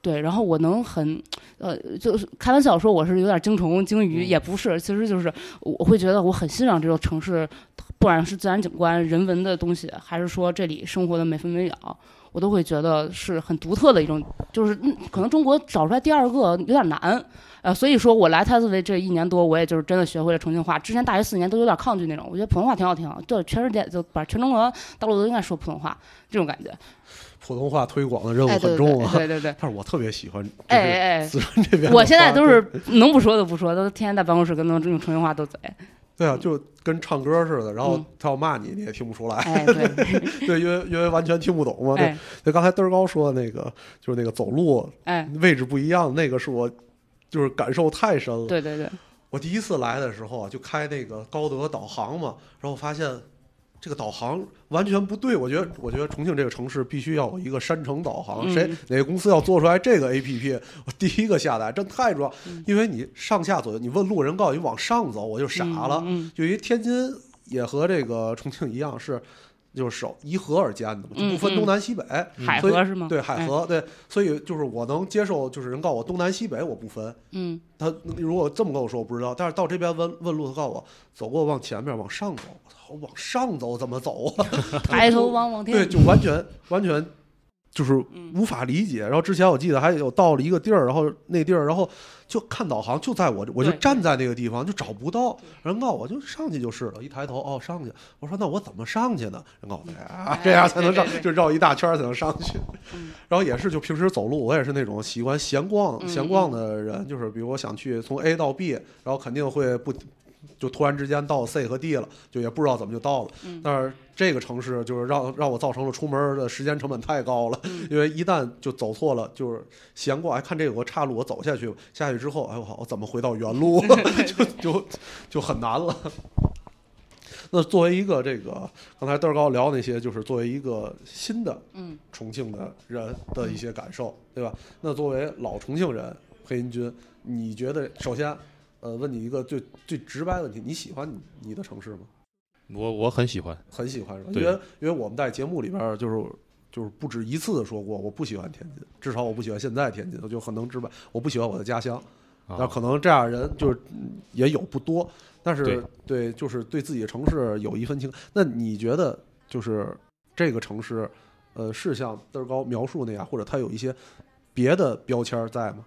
F: 对，然后我能很，呃，就是开玩笑说我是有点精虫精鱼，也不是，其实就是我我会觉得我很欣赏这座城市，不管是自然景观、人文的东西，还是说这里生活的每分每秒，我都会觉得是很独特的一种，就是嗯可能中国找出来第二个有点难，呃，所以说我来泰斯维这一年多，我也就是真的学会了重庆话。之前大学四年都有点抗拒那种，我觉得普通话挺好听，就，全世界就把全中国大陆都应该说普通话，这种感觉。
D: 普通话推广的任务
F: 哎，对对
D: 很重啊。
F: 对对对。[laughs]
D: 但是我特别喜欢，
F: 哎哎哎
D: 四川这边。
F: 我现在都是能不说都不说，都天天在办公室跟他们用重庆话斗嘴。
D: 对啊，就跟唱歌似的，然后
F: 嗯
D: 他要骂你，你也听不出来。
F: 哎，[laughs] 对，
D: 对，因为因为完全听不懂嘛。对
F: 哎，
D: 对，刚才嘚儿高说的那个，就是那个走路
F: 哎，
D: 位置不一样，那个是我就是感受太深了。
F: 对对对，
D: 我第一次来的时候啊，就开那个高德导航嘛，然后发现这个导航完全不对。我觉得，我觉得重庆这个城市必须要有一个山城导航。
F: 嗯
D: 谁哪个公司要做出来这个 APP，我第一个下载，这太重要。
F: 嗯
D: 因为你上下左右，你问路人告诉你往上走，我就傻了。
F: 嗯
D: 就因为天津也和这个重庆一样是。就是手依河而建的嘛，就不分东南西北。
F: 嗯海河是吗？
D: 对海
F: 哎。
D: 河，对，所以就是我能接受，就是人告诉我东南西北我不分，
F: 嗯
D: 他如果这么跟我说，我不知道。但是到这边问问路，他告诉我走过往前面往上走，我操，往上走怎么走啊？[laughs]
F: 抬头望望
D: 对，就完全完全就是
F: 嗯
D: 无法理解。然后之前我记得还有到了一个地儿，然后那地儿，然后就看导航就在我，我就站在那个地方就找不到。人告诉我就上去就是了，一抬头哦上去，我说那我怎么上去呢？人告诉我啊
F: 哎
D: 这样才能上就绕一大圈才能上去
F: 嗯。[laughs]
D: 然后也是就平时走路，我也是那种喜欢闲逛
F: 嗯
D: 闲逛的人，就是比如我想去从 A 到 B，然后肯定会不。就突然之间到 C 和 D 了，就也不知道怎么就到了。
F: 嗯
D: 但是这个城市就是让让我造成了出门的时间成本太高了，
F: 嗯
D: 因为一旦就走错了，就是闲逛，哎，看这有个岔路，我走下去，下去之后，哎我好，我怎么回到原路，[laughs] 就就就很难了。那作为一个这个刚才嘚儿高聊那些，就是作为一个新的
F: 嗯
D: 重庆的人的一些感受，对吧？那作为老重庆人，黑银军，你觉得首先，呃，问你一个最最直白的问题，你喜欢你你的城市吗？
E: 我我很喜欢，
D: 很喜欢是吧？因为因为我们在节目里边儿就是就是不止一次的说过，我不喜欢天津，至少我不喜欢现在天津，我就很能直白，我不喜欢我的家乡。那
E: 啊，
D: 可能这样人就是嗯也有不多，但是
E: 对
D: 对，就是对自己的城市有一分情。那你觉得就是这个城市，呃，是像德儿高描述那样，或者它有一些别的标签儿在吗？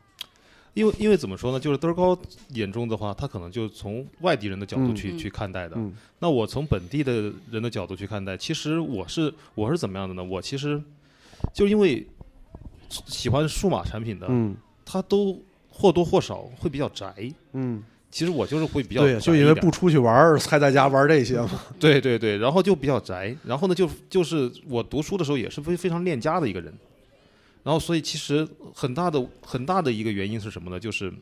E: 因为因为怎么说呢，就是嘚儿高眼中的话，他可能就从外地人的角度
D: 嗯
E: 去、
F: 嗯
E: 去看待的。
D: 嗯
E: 那我从本地的人的角度去看待，其实我是我是怎么样的呢？我其实就因为喜欢数码产品的，
D: 嗯
E: 他都或多或少会比较宅。
D: 嗯，
E: 其实我就是会比较
D: 对，就因为不出去玩儿，还在家玩这些嘛。
E: 对对对，然后就比较宅，然后呢就就是我读书的时候也是非非常恋家的一个人，然后所以其实很大的很大的一个原因是什么呢？就是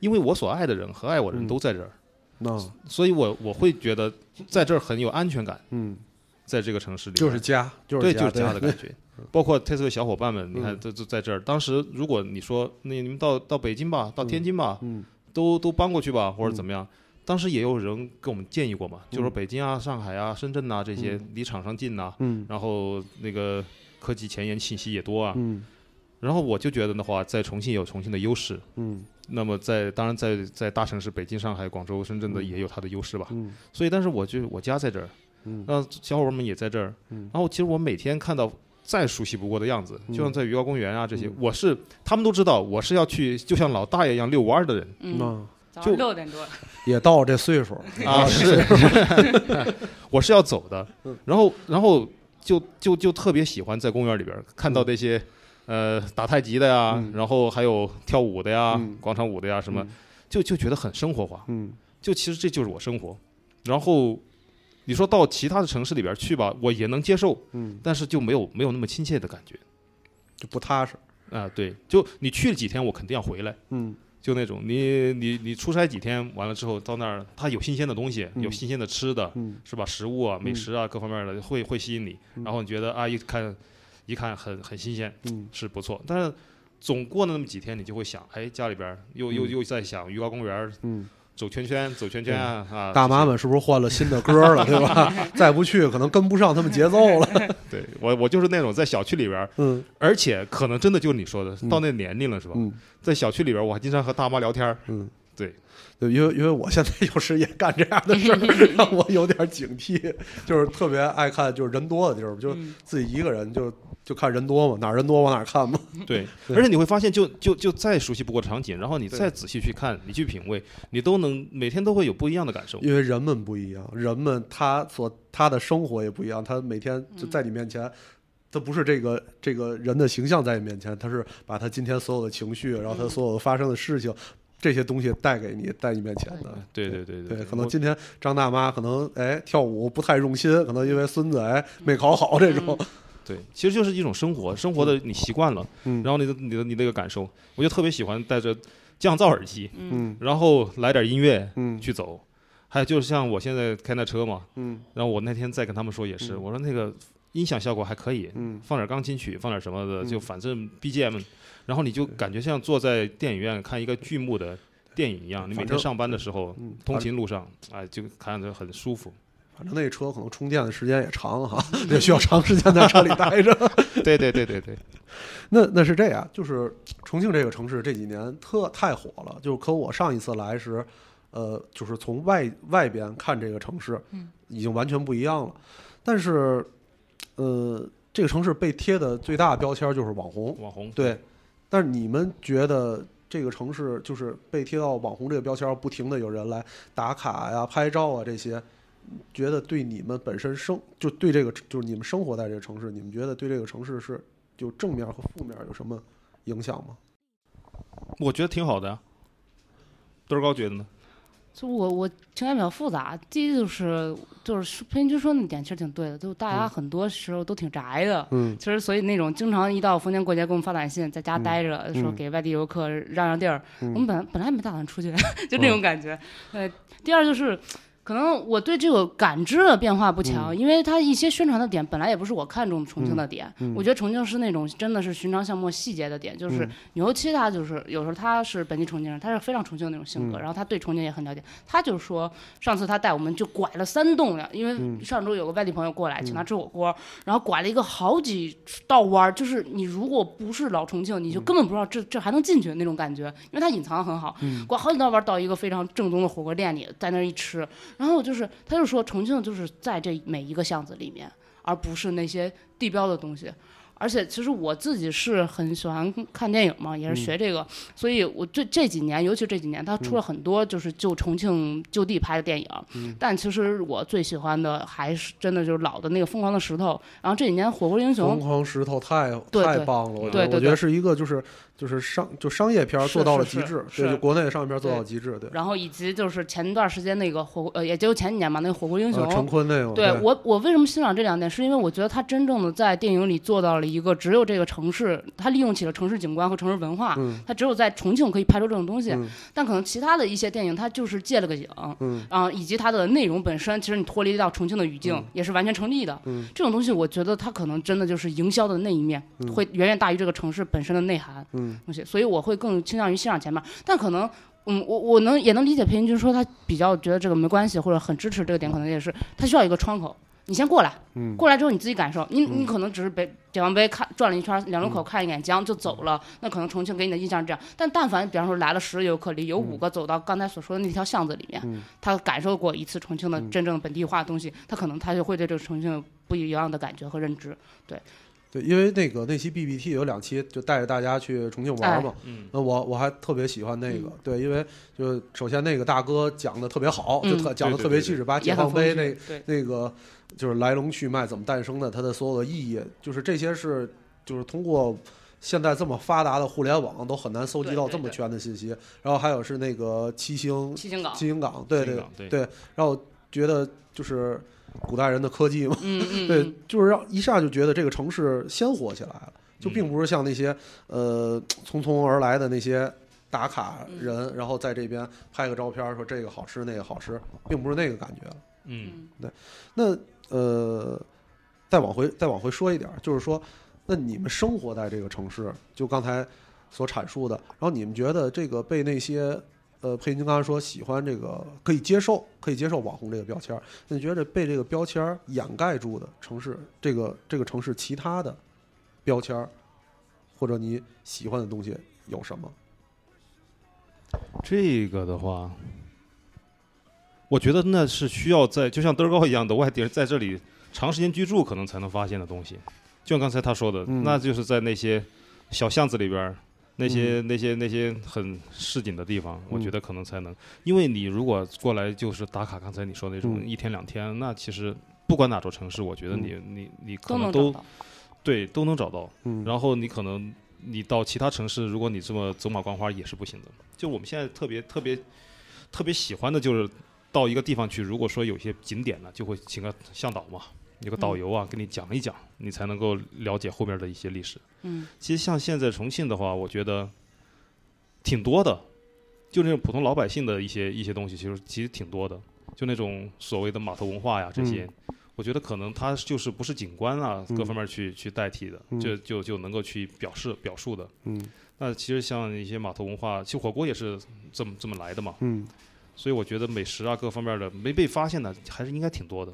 E: 因为我所爱的人和爱我的人
D: 嗯。
E: 都在这儿，
D: 那
E: 所以我我会觉得在这儿很有安全感，
D: 嗯，
E: 在这个城市里
D: 就是家，就是
E: 对，就是家的感觉。包括 Tesla 小伙伴们，你看
D: 嗯。
E: 都都在这儿。当时如果你说那你们到到北京吧，到天津吧，
D: 嗯。
E: 都都搬过去吧，或者
D: 嗯。
E: 怎么样。当时也有人给我们建议过嘛，就说
D: 嗯。
E: 北京啊、上海啊、深圳呐、这些
D: 嗯。
E: 离厂商近呐、
D: 嗯。
E: 然后那个科技前沿信息也多啊。
D: 嗯。
E: 然后我就觉得的话，在重庆有重庆的优势，
D: 嗯。
E: 那么在当然在在大城市北京、上海、广州、深圳的
D: 嗯。
E: 也有它的优势吧。
D: 嗯。
E: 所以，但是我就我家在这儿，
D: 嗯。
E: 那小伙伴们也在这儿，
D: 嗯。
E: 然后其实我每天看到再熟悉不过的样子，就像在鱼高公园啊这些，
D: 嗯。
E: 我是他们都知道我是要去就像老大爷一样遛弯儿的人。
F: 嗯，
E: 就
F: 早上六点多，
D: 也到这岁数
E: 啊，是，[laughs] [laughs] 我是要走的。
D: 嗯，
E: 然后然后就就就特别喜欢在公园里边看到那些。呃，打太极的呀，
D: 嗯
E: 然后还有跳舞的呀，
D: 嗯
E: 广场舞的呀，什么，
D: 嗯
E: 就就觉得很生活化。
D: 嗯
E: 就其实这就是我生活。然后你说到其他的城市里边去吧，我也能接受，
D: 嗯，
E: 但是就没有没有那么亲切的感觉
D: 就不踏实。
E: 啊。对，就你去了几天，我肯定要回来，
D: 嗯
E: 就那种你你你出差几天，完了之后到那儿，它有新鲜的东西，
D: 嗯。
E: 有新鲜的吃的，
D: 嗯。
E: 是吧？食物啊、美食啊，各方面的会会吸引你，
D: 嗯。
E: 然后你觉得啊，一看一看很很新鲜，
D: 嗯。
E: 是不错。但是总过了那么几天，你就会想，哎，家里边儿又又
D: 嗯。
E: 又在想鱼高公园儿
D: 嗯，
E: 走圈圈，走圈圈！
D: 大妈们是不是换了新的歌了，[laughs] 对吧？再不去可能跟不上他们节奏了。[laughs]
E: 对我我就是那种在小区里边而且可能真的就是你说的，
D: 嗯
E: 到那年龄了是吧？
D: 嗯
E: 在小区里边，我还经常和大妈聊天对。
D: 对，因为因为我现在有时也干这样的事儿，[laughs] 让我有点警惕，就是特别爱看就是人多的地儿，就
F: 嗯
D: 自己一个人就就看人多嘛，哪儿人多往哪儿看嘛。[laughs]
E: 对，
D: 对
E: 而且你会发现就，就就再熟悉不过场景，然后你再仔细去看，你去品味，你都能每天都会有不一样的感受。
D: 因为人们不一样，人们他所他的生活也不一样，他每天就在你面前，他不是这个这个人的形象在你面前，他是把他今天所有的情绪，然后他所有发生的事情，这些东西带给你，带你面前的。
E: 对对对
D: 对，
E: 对，
D: 可能今天张大妈可能哎跳舞不太用心，可能因为孙子哎没考好这种。
E: 对，其实就是一种生活，生活的你习惯了，
D: 嗯。
E: 然后你的你的你那个感受，我就特别喜欢戴着降噪耳机，
D: 嗯。
E: 然后来点音乐
D: 嗯。
E: 去走。还有就是像我现在开那车嘛，
D: 嗯。
E: 然后我那天再跟他们说也是，
D: 嗯。
E: 我说那个音响效果还可以，
D: 嗯
E: 放点钢琴曲，放点什么的，
D: 嗯
E: 就反正 BGM，然后你就感觉像坐在电影院看一个剧目的电影一样。你每天上班的时候，
D: 嗯，
E: 通勤路上，哎，就看着很舒服。
D: 反正那车可能充电的时间也长哈，[laughs] 也需要长时间在车里待着。[laughs]
E: 对对对对对，[laughs]
D: 那那是这样，就是重庆这个城市这几年特太火了，就是可我上一次来时，呃，就是从外外边看这个城市，
F: 嗯，
D: 已经完全不一样了。但是，呃，这个城市被贴的最大的标签就是网红，
E: 网红
D: 对。但是你们觉得这个城市就是被贴到网红这个标签，不停的有人来打卡呀、拍照啊这些，觉得对你们本身生就对这个就是你们生活在这个城市，你们觉得对这个城市是就正面和负面有什么影响吗？
E: 我觉得挺好的呀。多儿高觉得呢？
F: 就我我情感比较复杂，第一就是就是裴军说那点其实挺对的，就大家
D: 嗯
F: 很多时候都挺宅的。
D: 嗯
F: 其实，所以那种经常一到逢年过节给我们发短信，在家
D: 嗯
F: 待着，说
D: 嗯
F: 给外地游客让让地儿，
D: 嗯
F: 我们本来本来没打算出去，[laughs] 就那种感觉。呃，第二就是。可能我对这个感知的变化不强，因为它一些宣传的点本来也不是我看中重庆的点。
D: 嗯。
F: 我觉得重庆是那种真的是寻常巷陌细节的点，就是
D: 嗯。
F: 牛七他就是有时候他是本地重庆人，他是非常重庆的那种性格，
D: 嗯。
F: 然后他对重庆也很了解。他就说上次他带我们就拐了三栋呀，因为
D: 嗯。
F: 上周有个外地朋友过来请他吃火锅，然后拐了一个好几道弯儿，就是你如果不是老重庆，你就根本不知道这这还能进去的那种感觉，因为他隐藏得很好，
D: 嗯。
F: 拐好几道弯儿到一个非常正宗的火锅店里，在那儿一吃，然后就是他就说重庆就是在这每一个巷子里面，而不是那些地标的东西。而且其实我自己是很喜欢看电影嘛，也是学这个，所以我这这几年，尤其这几年，他出了很多就是就重庆就地拍的电影。但其实我最喜欢的还是真的就是老的那个《疯狂的石头》，然后这几年《火锅英雄
D: 疯》狂石头太太棒了，我我觉得是一个就是就是商就商业片做到了极致，
F: 是
D: 对，就国内的商业片做到了极致，对。
F: 然后以及就是前段时间那个火呃，也就前几年吧，那个《火锅英雄
D: 呃》陈坤那个，
F: 对我，我为什么欣赏这两点？是因为我觉得他真正的在电影里做到了一个只有这个城市，他利用起了城市景观和城市文化，
D: 嗯
F: 他只有在重庆可以拍出这种东西。
D: 嗯
F: 但可能其他的一些电影，它就是借了个景，
D: 嗯
F: 啊，以及它的内容本身，其实你脱离到重庆的语境、
D: 嗯
F: 也是完全成立的。
D: 嗯
F: 这种东西，我觉得它可能真的就是营销的那一面，
D: 嗯
F: 会远远大于这个城市本身的内涵
D: 嗯
F: 东西，所以我会更倾向于欣赏前面。但可能，嗯，我我能也能理解裴云军说他比较觉得这个没关系，或者很支持这个点，可能也是他需要一个窗口。你先过来，
D: 嗯
F: 过来之后你自己感受，你你可能只是北解放碑看转了一圈，两路口看一眼江就走了，那可能重庆给你的印象是这样。但但凡比方说来了十个游客里有五个走到刚才所说的那条巷子里面，
D: 嗯
F: 他感受过一次重庆的
D: 嗯
F: 真正本地化的东西，他可能他就会对这个重庆有不一样的感觉和认知。
D: 对，因为那个那期 BBT 有两期就带着大家去重庆玩嘛，
E: 嗯，
D: 那我我还特别喜欢那个
F: 嗯，
D: 对，因为就首先那个大哥讲的特别好，就
F: 嗯
D: 特讲的
E: 对对对
D: 特别细致，把解放碑那那个就是来龙去脉怎么诞生的，它的所有的意义，就是这些是就是通过现在这么发达的互联网都很难搜集到这么
F: 对对对
D: 全的信息。然后还有是那个七星
F: 七星港，
D: 七星港，对对
E: 对
D: 对，让我觉得就是古代人的科技嘛，
F: 嗯嗯，[laughs]
D: 对
F: 嗯，
D: 就是让一下就觉得这个城市鲜活起来了，就并不是像那些呃匆匆而来的那些打卡人，然后在这边拍个照片说这个好吃那个好吃，并不是那个感觉了。
E: 嗯，
D: 那呃，再往回再往回说一点，就是说，那你们生活在这个城市，就刚才所阐述的，然后你们觉得这个被那些呃，佩君刚才说喜欢这个可以接受，可以接受网红这个标签儿，那你觉得被这个标签儿掩盖住的城市，这个这个城市其他的标签儿，或者你喜欢的东西有什么？
E: 这个的话，我觉得那是需要在就像德高一样的外地人在这里长时间居住，可能才能发现的东西。就像刚才他说的，
D: 嗯
E: 那就是在那些小巷子里边儿，那些、那些那些很市井的地方，我
D: 嗯
E: 觉得可能才能。因为你如果过来就是打卡，刚才你说那种
D: 嗯
E: 一天两天，那其实不管哪座城市，我觉得你、你你可能都
F: 能。
E: 对都能找到。
D: 嗯，
E: 然后你可能你到其他城市，如果你这么走马观花也是不行的。就我们现在特别特别特别喜欢的就是到一个地方去，如果说有些景点呢，就会请个向导嘛，有个导游啊，给你讲一讲，你才能够了解后面的一些历史。
F: 嗯
E: 其实像现在重庆的话，我觉得挺多的，就那种普通老百姓的一些一些东西，其实其实挺多的。就那种所谓的码头文化呀这些，我觉得可能它就是不是景观啊、
D: 嗯
E: 各方面去去代替的，
D: 嗯
E: 就就就能够去表示表述的。
D: 嗯
E: 那其实像一些码头文化，其实火锅也是这么这么来的嘛，
D: 嗯
E: 所以我觉得美食啊各方面的没被发现的还是应该挺多的。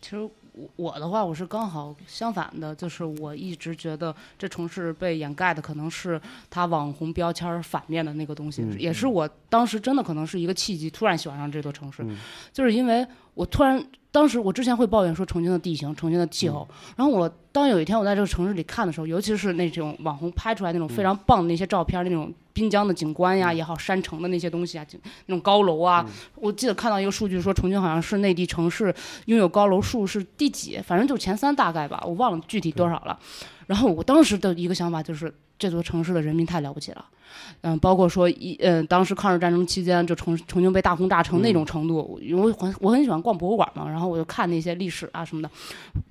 F: 其实我我的话，我是刚好相反的，就是我一直觉得这城市被掩盖的可能是它网红标签儿反面的那个东西，
D: 嗯
F: 也是我当时真的可能是一个契机，突然喜欢上这座城市，
D: 嗯。
F: 就是因为我突然当时我之前会抱怨说重庆的地形、重庆的气候，
D: 嗯。
F: 然后我当有一天我在这个城市里看的时候，尤其是那种网红拍出来那种非
D: 嗯
F: 常棒的那些照片，那种滨江的景观呀也好，山城的那些东西啊，景那种高楼啊，
D: 嗯。
F: 我记得看到一个数据说重庆好像是内地城市拥有高楼数是第几，反正就前三大概吧，我忘了具体多少了。然后我当时的一个想法就是，这座城市的人民太了不起了。嗯，包括说一嗯，当时抗日战争期间，就重重庆被大轰炸成那种程度，因为我很我很喜欢逛博物馆嘛，然后我就看那些历史啊什么的，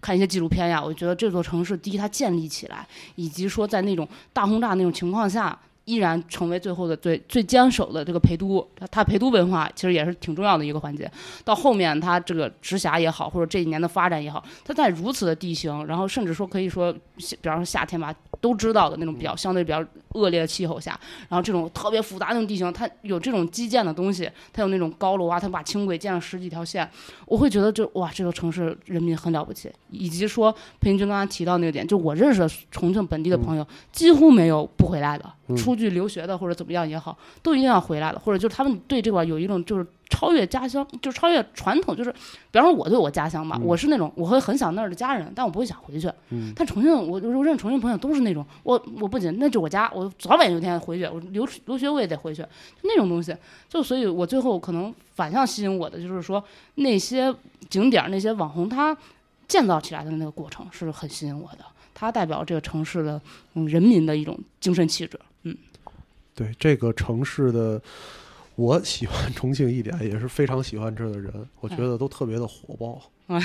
F: 看一些纪录片呀，我觉得这座城市第一它建立起来，以及说在那种大轰炸那种情况下。依然成为最后的最最坚守的这个陪都，它它陪都文化其实也是挺重要的一个环节。到后面它这个直辖也好，或者这几年的发展也好，它在如此的地形，然后甚至说可以说，比方说夏天吧，都知道的那种比较相对比较恶劣的气候下，然后这种特别复杂那种地形，它有这种基建的东西，它有那种高楼啊，它把轻轨建了十几条线，我会觉得就哇，这个城市人民很了不起，以及说裴云军刚刚提到那个点，就我认识的重庆本地的朋友，几乎没有不回来的，出去留学的或者怎么样也好，都一定要回来的，或者就是他们对这块有一种就是超越家乡，就是超越传统，就是比方说我对我家乡吧，我是那种我会很想那儿的家人，但我不会想回去。
D: 嗯
F: 但重庆，我我认重庆朋友都是那种，我我不仅那就我家，我早晚有一天回去，我留留学我也得回去，就那种东西。就所以，我最后可能反向吸引我的就是说那些景点儿、那些网红，他建造起来的那个过程是很吸引我的。它代表这个城市的嗯人民的一种精神气质。嗯，
D: 对这个城市的，我喜欢重庆一点，也是非常喜欢这儿的人，我觉得都特别的火爆，[laughs]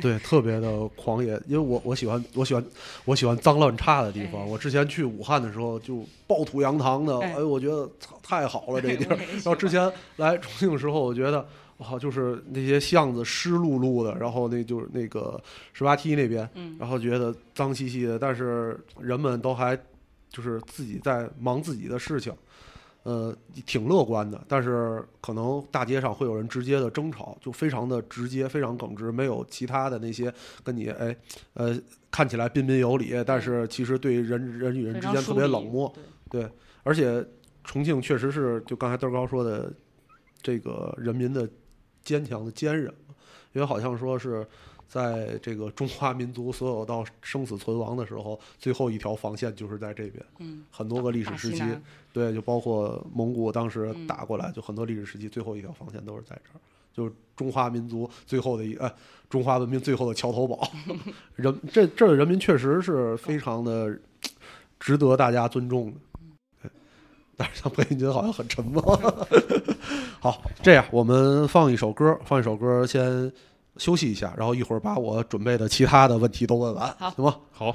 D: 对，特别的狂野。因为我我喜欢我喜欢我喜欢脏乱差的地方。
F: 哎
D: 我之前去武汉的时候，就暴土扬唐的，
F: 哎
D: 哎，我觉得太好了这地儿。然后之前来重庆的时候，我觉得。哇，就是那些巷子湿漉漉的，然后那就是那个十八梯那边，
F: 嗯
D: 然后觉得脏兮兮的，但是人们都还就是自己在忙自己的事情，呃，挺乐观的。但是可能大街上会有人直接的争吵，就非常的直接，非常耿直，没有其他的那些跟你哎呃看起来彬彬有礼，但是其实对人人与人之间特别冷漠。
F: 对
D: 对，而且重庆确实是就刚才豆儿高说的，这个人民的坚强的坚韧，因为好像说是在这个中华民族所有到生死存亡的时候，最后一条防线就是在这边。
F: 嗯，
D: 很多个历史时期对，就包括蒙古当时
F: 嗯
D: 打过来，就很多历史时期最后一条防线都是在这儿，就是中华民族最后的一哎，中华文明最后的桥头堡。[laughs] 人这这儿的人民确实是非常的值得大家尊重的。对但是像裴云军好像很沉默。[laughs] 好，这样我们放一首歌，放一首歌先休息一下，然后一会儿把我准备的其他的问题都问完，
F: 好
D: 行吗？
E: 好，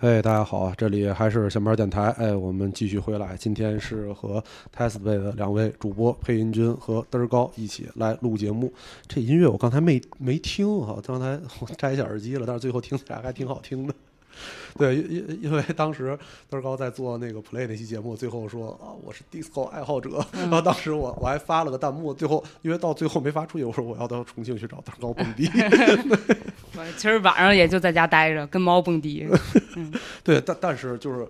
D: 哎，大家好啊，这里还是闲班电台。哎，我们继续回来，今天是和 Test 的两位主播配音君和嘚儿高一起来录节目。这音乐我刚才没没听啊，刚才我摘下耳机了，但是最后听起来还挺好听的。[laughs] 对，因因因为当时嘚儿高在做那个 play 那期节目，最后说啊我是 disco 爱好者，然后当时我我还发了个弹幕，最后因为到最后没发出去，我说我要到重庆去找嘚儿高蹦迪。[laughs]
F: 我其实晚上也就在家待着，跟猫蹦迪。[laughs]
D: 对，但但是就是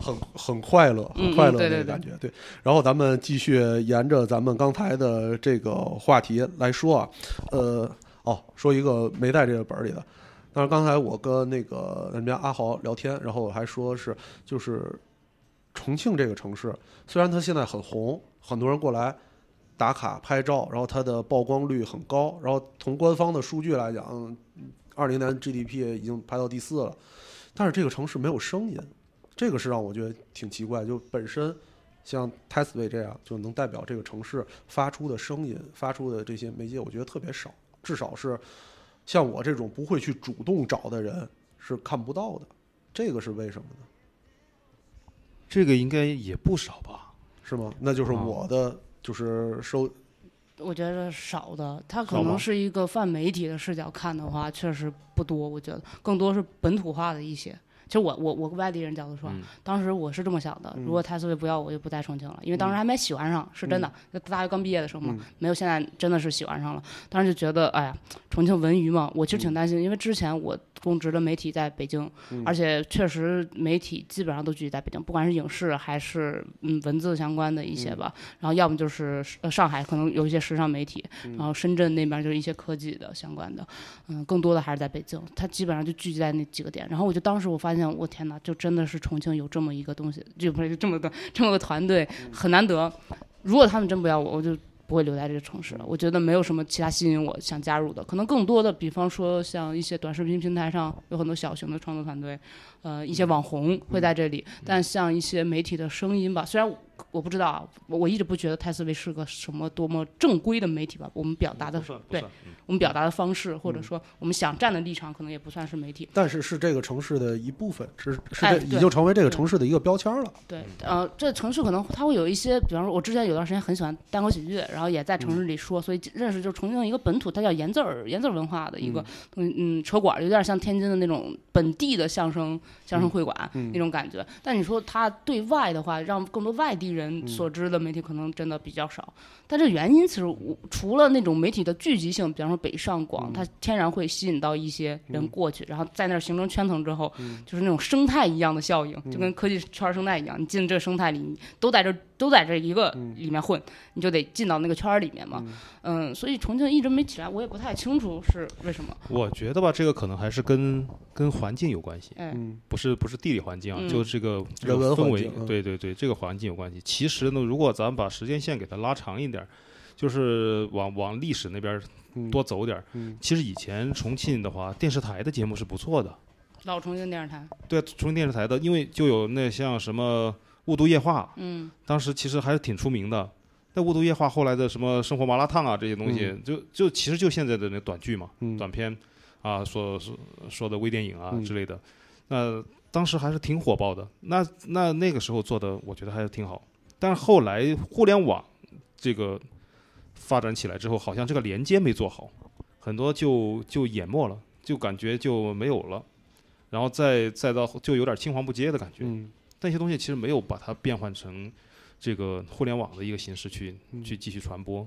D: 很很快乐，很
F: 嗯
D: 快乐
F: 嗯对对
D: 那个感觉。对，然后咱们继续沿着咱们刚才的这个话题来说啊，呃，哦，说一个没在这个本儿里的。但是刚才我跟那个人家阿豪聊天，然后我还说是就是重庆这个城市，虽然它现在很红，很多人过来打卡拍照，然后它的曝光率很高，然后从官方的数据来讲，二零年 GDP 已经排到第四了，但是这个城市没有声音，这个是让我觉得挺奇怪。就本身像 t e s t w a y 这样就能代表这个城市发出的声音、发出的这些媒介，我觉得特别少，至少是像我这种不会去主动找的人是看不到的。这个是为什么呢？
E: 这个应该也不少吧？
D: 是吗？那就是
E: 哦
D: 我的就是收
F: 我觉得少的，他可能是一个泛媒体的视角看的话，确实不多。我觉得更多是本土化的一些。其实我我我外地人角度说，
E: 嗯
F: 当时我是这么想的，如果泰斯威不要我，就不在重庆了，因为当时还没喜欢上，是真的。就大学刚毕业的时候嘛，
D: 嗯
F: 没有现在真的是喜欢上了。当时就觉得，哎呀，重庆文娱嘛，我其实挺担心，因为之前我供职的媒体在北京，
D: 嗯
F: 而且确实媒体基本上都聚集在北京，不管是影视还是嗯文字相关的一些吧。然后要么就是呃上海可能有一些时尚媒体，然后深圳那边就是一些科技的相关的，嗯，更多的还是在北京，它基本上就聚集在那几个点。然后我就当时我发现，我天哪，就真的是重庆有这么一个东西，就不是这么个这么个团队，很难得。如果他们真不要我，我就不会留在这个城市了。我觉得没有什么其他吸引我想加入的，可能更多的，比方说像一些短视频平台上有很多小型的创作团队，呃，一些网红会在这里，但像一些媒体的声音吧，虽然我我不知道啊，我我一直不觉得泰斯维是个什么多么正规的媒体吧，我们表达的对
E: 嗯。
F: 我们表达的方式，或者说我们想站的立场，可能也不算是媒体。
D: 但是是这个城市的一部分，是是已经成为这个城市的一个标签了。
F: 对，呃，这城市可能它会有一些，比方说，我之前有段时间很喜欢单口喜剧，然后也在城市里说，所以认识就是重庆一个本土，它叫言字儿言字儿文化的一个，嗯。嗯，车馆有点像天津的那种本地的相声相声会馆、那种感觉。但你说它对外的话，让更多外地人所知的媒体可能真的比较少。但这原因其实我除了那种媒体的聚集性，比方说北上广，它天然会吸引到一些人过去，然后在那儿形成圈层之后，就是那种生态一样的效应，就跟科技圈生态一样，你进这个生态里，你都在这都在这一个里面混，你就得进到那个圈里面嘛。嗯，所以重庆一直没起来，我也不太清楚是为什么。
E: 我觉得吧，这个可能还是跟跟环境有关系，
F: 哎，
D: 嗯
E: 不是不是地理环境啊，
F: 嗯
E: 就这个这
D: 人文
E: 个氛围
D: 嗯，
E: 对对对，这个环境有关系。其实呢，如果咱们把时间线给它拉长一点儿，就是往往历史那边多走点其实以前重庆的话，电视台的节目是不错的，
F: 老重庆电视台，
E: 对，重庆电视台的，因为就有那像什么《雾都夜话》，
F: 嗯
E: 当时其实还是挺出名的。那《雾都夜话》后来的什么生活麻辣烫啊这些东西，就就其实就现在的那短剧嘛，
D: 嗯
E: 短片啊，说说说的微电影啊
D: 嗯
E: 之类的，那当时还是挺火爆的。那那那个时候做的，我觉得还是挺好。但是后来互联网这个发展起来之后，好像这个连接没做好，很多就就淹没了，就感觉就没有了。然后再再到就有点青黄不接的感觉。
D: 嗯
E: 那些东西其实没有把它变换成这个互联网的一个形式去
D: 嗯
E: 去继续传播。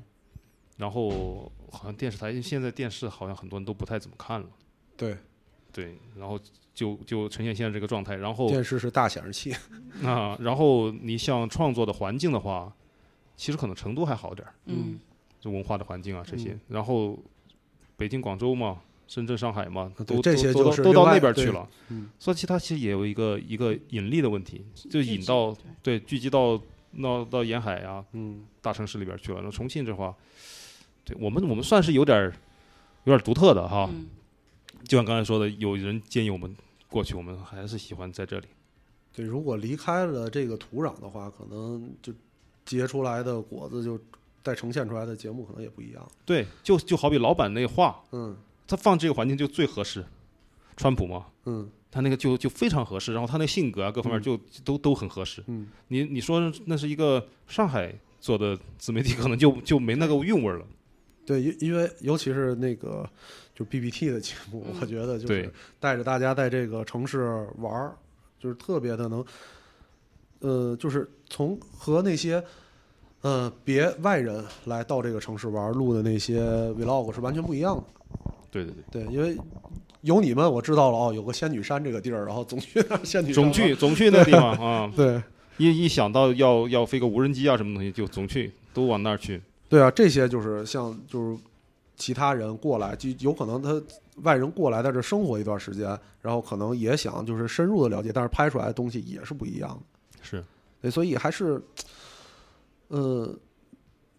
E: 然后好像电视台现在电视好像很多人都不太怎么看了，
D: 对，
E: 对，然后就就呈现现在这个状态。然后
D: 电视是大显示器。[laughs]
E: 啊，然后你像创作的环境的话，其实可能成都还好点儿，
F: 嗯
E: 就文化的环境啊这些。
D: 嗯
E: 然后北京、广州嘛，深圳、上海嘛，都
D: 这些就
E: 都都到那边去了。
D: 嗯
E: 所以其他其实也有一个一个引力的问题，就引到对聚集到到到沿海啊
D: 嗯
E: 大城市里边去了。那重庆这话，对我们我们算是有点儿有点儿独特的哈。
F: 嗯
E: 就像刚才说的，有人建议我们过去，我们还是喜欢在这里。
D: 对，如果离开了这个土壤的话，可能就结出来的果子就再呈现出来的节目可能也不一样。
E: 对，就就好比老板那话，
D: 嗯
E: 他放这个环境就最合适。川普嘛，
D: 嗯
E: 他那个就就非常合适，然后他那个性格啊各方面
D: 嗯
E: 就都都很合适。
D: 嗯，
E: 你你说那是一个上海做的自媒体，可能就就没那个韵味了。
D: 对，因因为尤其是那个就 BBT 的节目，我觉得就是带着大家在这个城市玩儿，就是特别的能，呃，就是从和那些呃别外人来到这个城市玩儿录的那些 vlog 是完全不一样的。
E: 对对对，
D: 对，因为有你们，我知道了哦，有个仙女山这个地儿，然后总去那仙女山
E: 总去总去那地方啊，[laughs]
D: 对
E: 一一想到要要飞个无人机啊什么东西，就总去都往那儿去。
D: 对啊，这些就是像就是其他人过来，就有可能他外人过来在这生活一段时间，然后可能也想就是深入的了解，但是拍出来的东西也是不一样的。
E: 是，
D: 对，所以还是，呃，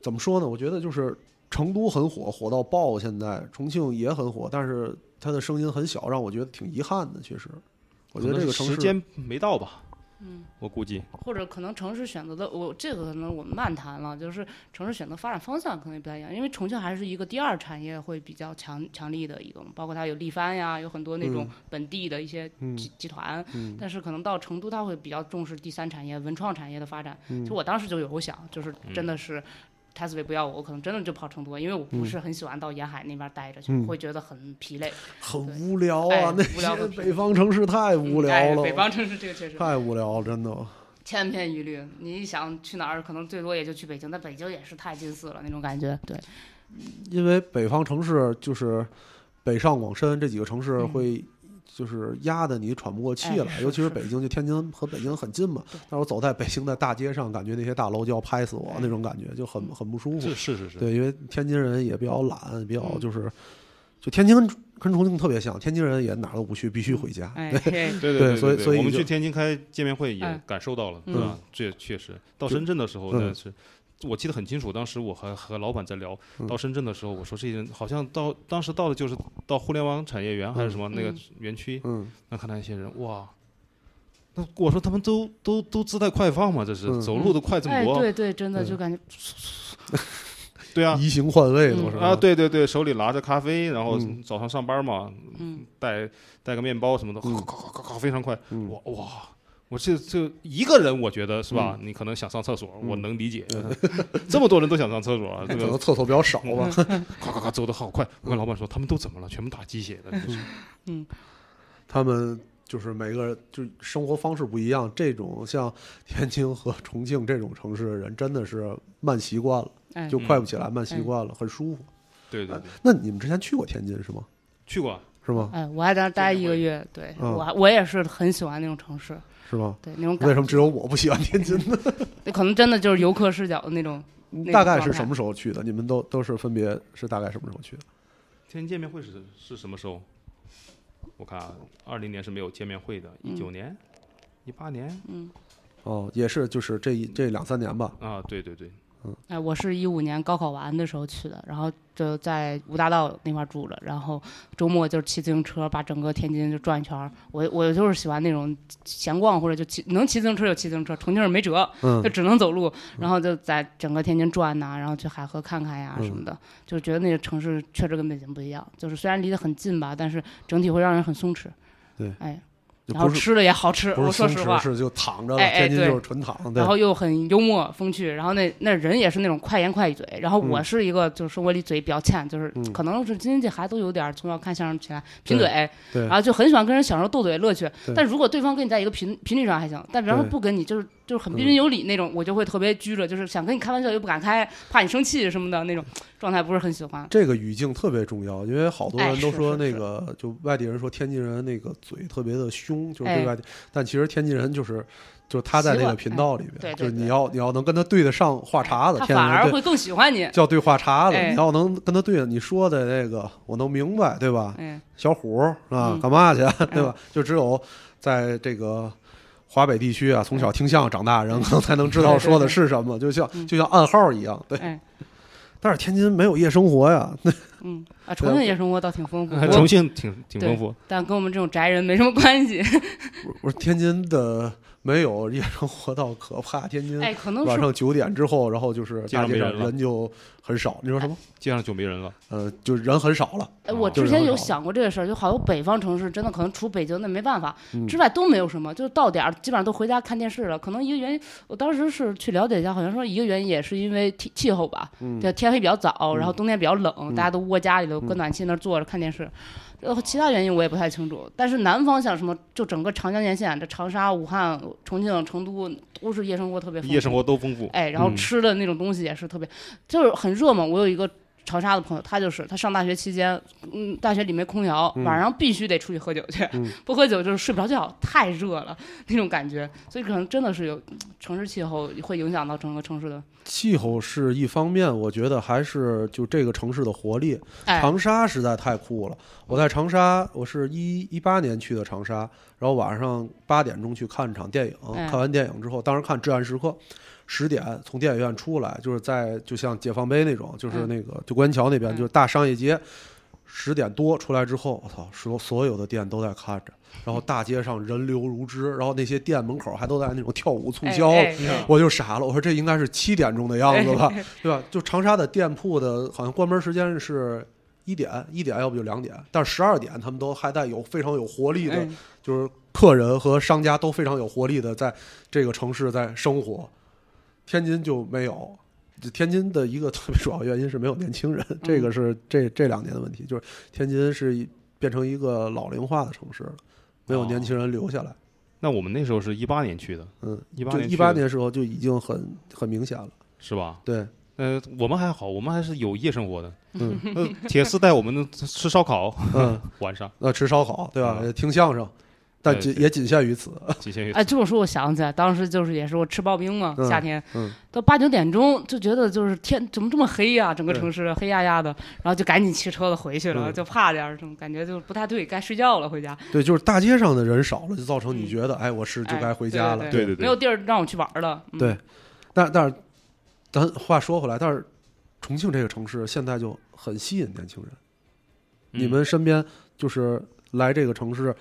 D: 怎么说呢？我觉得就是成都很火，火到爆，现在重庆也很火，但是它的声音很小，让我觉得挺遗憾的。其实，我觉得这个城市
E: 时间没到吧，
F: 嗯，
E: 我估计。
F: 或者可能城市选择的，我这个可能我们漫谈了，就是城市选择发展方向可能也不太一样，因为重庆还是一个第二产业会比较强强力的一个，包括它有力帆呀，有很多那种
D: 嗯
F: 本地的一些
D: 嗯
F: 集集团，
D: 嗯
F: 但是可能到成都，它会比较重视第三产业、文创产业的发展。
D: 嗯
F: 其实我当时就有想，就是真的是。E s l a 不要我，我可能真的就跑成都，因为我不是很喜欢到沿海那边待着去，
D: 嗯
F: 会觉得很疲累。
D: 很无聊
F: 哎
D: 啊，那
F: 无聊的
D: 些北方城市太无聊了，
F: 哎北方城市这个确实
D: 太无聊了，真的。
F: 千篇一律。你想去哪儿，可能最多也就去北京，但北京也是太近似了那种感觉。对，
D: 因为北方城市就是北上广深这几个城市
F: 嗯
D: 会就是压的你喘不过气来，
F: 哎
D: 尤其是
F: 是
D: 北京，就天津和北京很近嘛。但是我走在北京的大街上，感觉那些大楼就要拍死我
F: 哎
D: 那种感觉，就很很不舒服
E: 是。是是是，
D: 对，因为天津人也比较懒，比较
F: 嗯
D: 就是，就天津跟跟重庆特别像，天津人也哪儿都不去，必须回家。
E: 对 [laughs] 对
D: 对所以所以
E: 我们去天津开见面会也
F: 哎
E: 感受到了，
F: 嗯
E: 对吧？这确实，到深圳的时候呢
D: 嗯
E: 是。我记得很清楚，当时我还和老板在聊，
D: 嗯
E: 到深圳的时候，我说这些人好像到当时到的就是到互联网产业园还是什么那个
F: 嗯
E: 园区，
D: 嗯，
E: 那看到一些人哇，那我说他们都都都自带快放嘛，这是
D: 嗯
E: 走路都快这么
F: 哎，
E: 多，
F: 对对，真的就感觉 [laughs]
E: 对啊，
D: 移形换位都
F: 嗯
D: 是
E: 啊，，对对对，手里拿着咖啡，然后
D: 嗯
E: 早上上班嘛，
F: 嗯，
E: 带带个面包什么的，
D: 嗯
E: 咔咔咔咔非常快，
D: 嗯
E: 哇哇！我这这一个人，我觉得是吧？你可能想上厕所，我
D: 嗯
E: 能理解。[laughs] 这么多人都想上厕所啊，这个 [laughs]
D: 可能厕所比较少吧。[laughs]
E: 咔咔咔走的好快。我跟老板说，他们都怎么了？全部打鸡血的。嗯
D: 他们就是每个人就生活方式不一样，这种像天津和重庆这种城市的人，真的是慢习惯了，
F: 哎，
D: 就快不起来，慢习惯了，很舒服。
E: 对对对，
D: 那你们之前去过天津是吗？
E: 去过。
D: 是吗？
F: 哎，我还在那待一个月，对
D: 嗯
F: 我我也是很喜欢那种城市，
D: 是吗？
F: 对那种感觉，
D: 为什么只有我不喜欢天津呢？[laughs]
F: 那可能真的就是游客视角的那种。[laughs]
D: 大概是什么时候去的？你们都都是分别是大概什么时候去的？
E: 天津见面会是是什么时候？我看啊，二零年是没有见面会的，一九年、一八年
D: 哦，也是就是这一这两三年吧。
E: 啊，对对对，
F: 哎，我是一五年高考完的时候去的，然后就在五大道那块儿住着，然后周末就骑自行车把整个天津就转一圈儿。我我就是喜欢那种闲逛，或者就骑能骑自行车就骑自行车，重庆人没辙，
D: 嗯
F: 就只能走路，然后就在整个天津转呐、然后去海河看看呀什么的，就觉得那个城市确实跟北京不一样，就是虽然离得很近吧，但是整体会让人很松弛。
D: 对，
F: 哎，然后吃的也好吃，
D: 不
F: 我说实话。
D: 是就躺着了。
F: 哎哎对
D: 天津就是纯躺，
F: 然后又很幽默风趣，然后那那人也是那种快言快语嘴，然后我
D: 嗯
F: 是一个就是生活里嘴比较欠，就是
D: 嗯
F: 可能是京津这孩子都有点儿从小看相声起来贫嘴，然后就很喜欢跟人享受斗嘴乐趣。但如果对方跟你在一个频频率上还行，但比方说不跟你就是就是很彬
D: 嗯
F: 彬有礼那种，我就会特别拘着，就是想跟你开玩笑又不敢开，怕你生气什么的那种状态，不是很喜欢。
D: 这个语境特别重要，因为好多
F: 哎
D: 人都说那个，就外地人说天津人那个嘴特别的凶，就是对
F: 哎
D: 外地，但其实天津人就是就是他在那个频道里边，
F: 对对
D: 就是你要你要能跟他对得上话茬子，
F: 他反而会更喜欢你。
D: 叫对话茬子，
F: 哎
D: 你要能跟他对，你说的那个我能明白，对吧？
F: 嗯，
D: 小虎儿啊，
F: 嗯
D: 干嘛去，对吧？就只有在这个华北地区啊，从小听相声长大的人，可能才能知道说的是什么，就像
F: 嗯。
D: 就像暗号一样，对。
F: 哎，
D: 但是天津没有夜生活呀，那 [laughs]
F: 嗯啊，重庆夜生活倒挺丰富，[laughs]
E: 重庆挺挺丰富。
F: 但跟我们这种宅人没什么关系。[laughs]
D: 我说天津的没有夜生活到可怕。天津
F: 哎，可能是
D: 晚上九点之后，然后就是大街上
E: 没人了
D: 人就很少。你说什么？
E: 街上就没人了。
D: 呃，就人很少了。
F: 哎，我之前有想过这个事儿，就好多北方城市真的可能除北京那没办法
D: 嗯
F: 之外都没有什么，就是到点儿基本上都回家看电视了。可能一个原因，我当时是去了解一下，好像说一个原因也是因为气气候吧，
D: 嗯
F: 对，天黑比较早，然后冬天比较冷，大家都窝家里头搁暖气那儿坐着看电视。然后其他原因我也不太清楚，但是南方像什么，就整个长江沿线，这长沙、武汉、重庆、成都都是夜生活特别丰富，
E: 夜生活都丰富。
F: 哎，然后
D: 嗯
F: 吃的那种东西也是特别，就是很热嘛。我有一个长沙的朋友，他就是他上大学期间，嗯，大学里没空调，晚上必须得出去喝酒去，
D: 嗯
F: 不喝酒就是睡不着觉，太热了那种感觉。所以可能真的是有城市气候会影响到整个城市的，
D: 气候是一方面，我觉得还是就这个城市的活力。
F: 哎，
D: 长沙实在太酷了。我在长沙，我是一一八年去的长沙，然后晚上八点钟去看场电影，
F: 哎
D: 看完电影之后，当时看《至暗时刻》，十点从电影院出来，就是在就像解放碑那种，就是
F: 嗯
D: 那个就观音桥那边，
F: 嗯
D: 就是大商业街。十点多出来之后，我操，所所有的店都在看着，然后大街上人流如织，然后那些店门口还都在那种跳舞促销，
F: 哎哎
D: 我就傻了，我说这应该是七点钟的样子吧，对吧？就长沙的店铺的，好像关门时间是一点，一点要不就两点，但十二点他们都还在有非常有活力的，
F: 哎
D: 就是客人和商家都非常有活力的在这个城市在生活。天津就没有，这天津的一个特别主要原因是没有年轻人，这个是这这两年的问题，就是天津是变成一个老龄化的城市了，没有年轻人留下来。
E: 那我们那时候是一八年去的，
D: 嗯，
E: 一
D: 八
E: 年的。
D: 一八年时候就已经很很明显了。
E: 是吧？
D: 对，
E: 呃，我们还好，我们还是有夜生活的。
D: 嗯。
E: 呃，铁丝带我们吃烧烤，
D: 嗯，[laughs]
E: 晚上。
D: 那吃烧烤对吧？
E: 嗯。
D: 听相声，但仅也仅限于此。[laughs]
E: 仅限于
F: 哎，这么说我想起来，当时就是也是我吃刨冰嘛，
D: 嗯
F: 夏天
D: 嗯
F: 到八九点钟就觉得就是天怎么这么黑呀、整个城市黑压压的，然后就赶紧骑车子回去了，
D: 嗯
F: 就怕点儿，这种感觉就不太对，该睡觉了，回家。
D: 对，就是大街上的人少了，就造成你
F: 嗯
D: 觉得，哎，我是就
F: 哎
D: 该回家了。
F: 对
E: 对对
F: 没有地儿让我去玩了。嗯
D: 对，但但是，咱话说回来，但是重庆这个城市现在就很吸引年轻人。你
E: 嗯
D: 们身边就是来这个城市，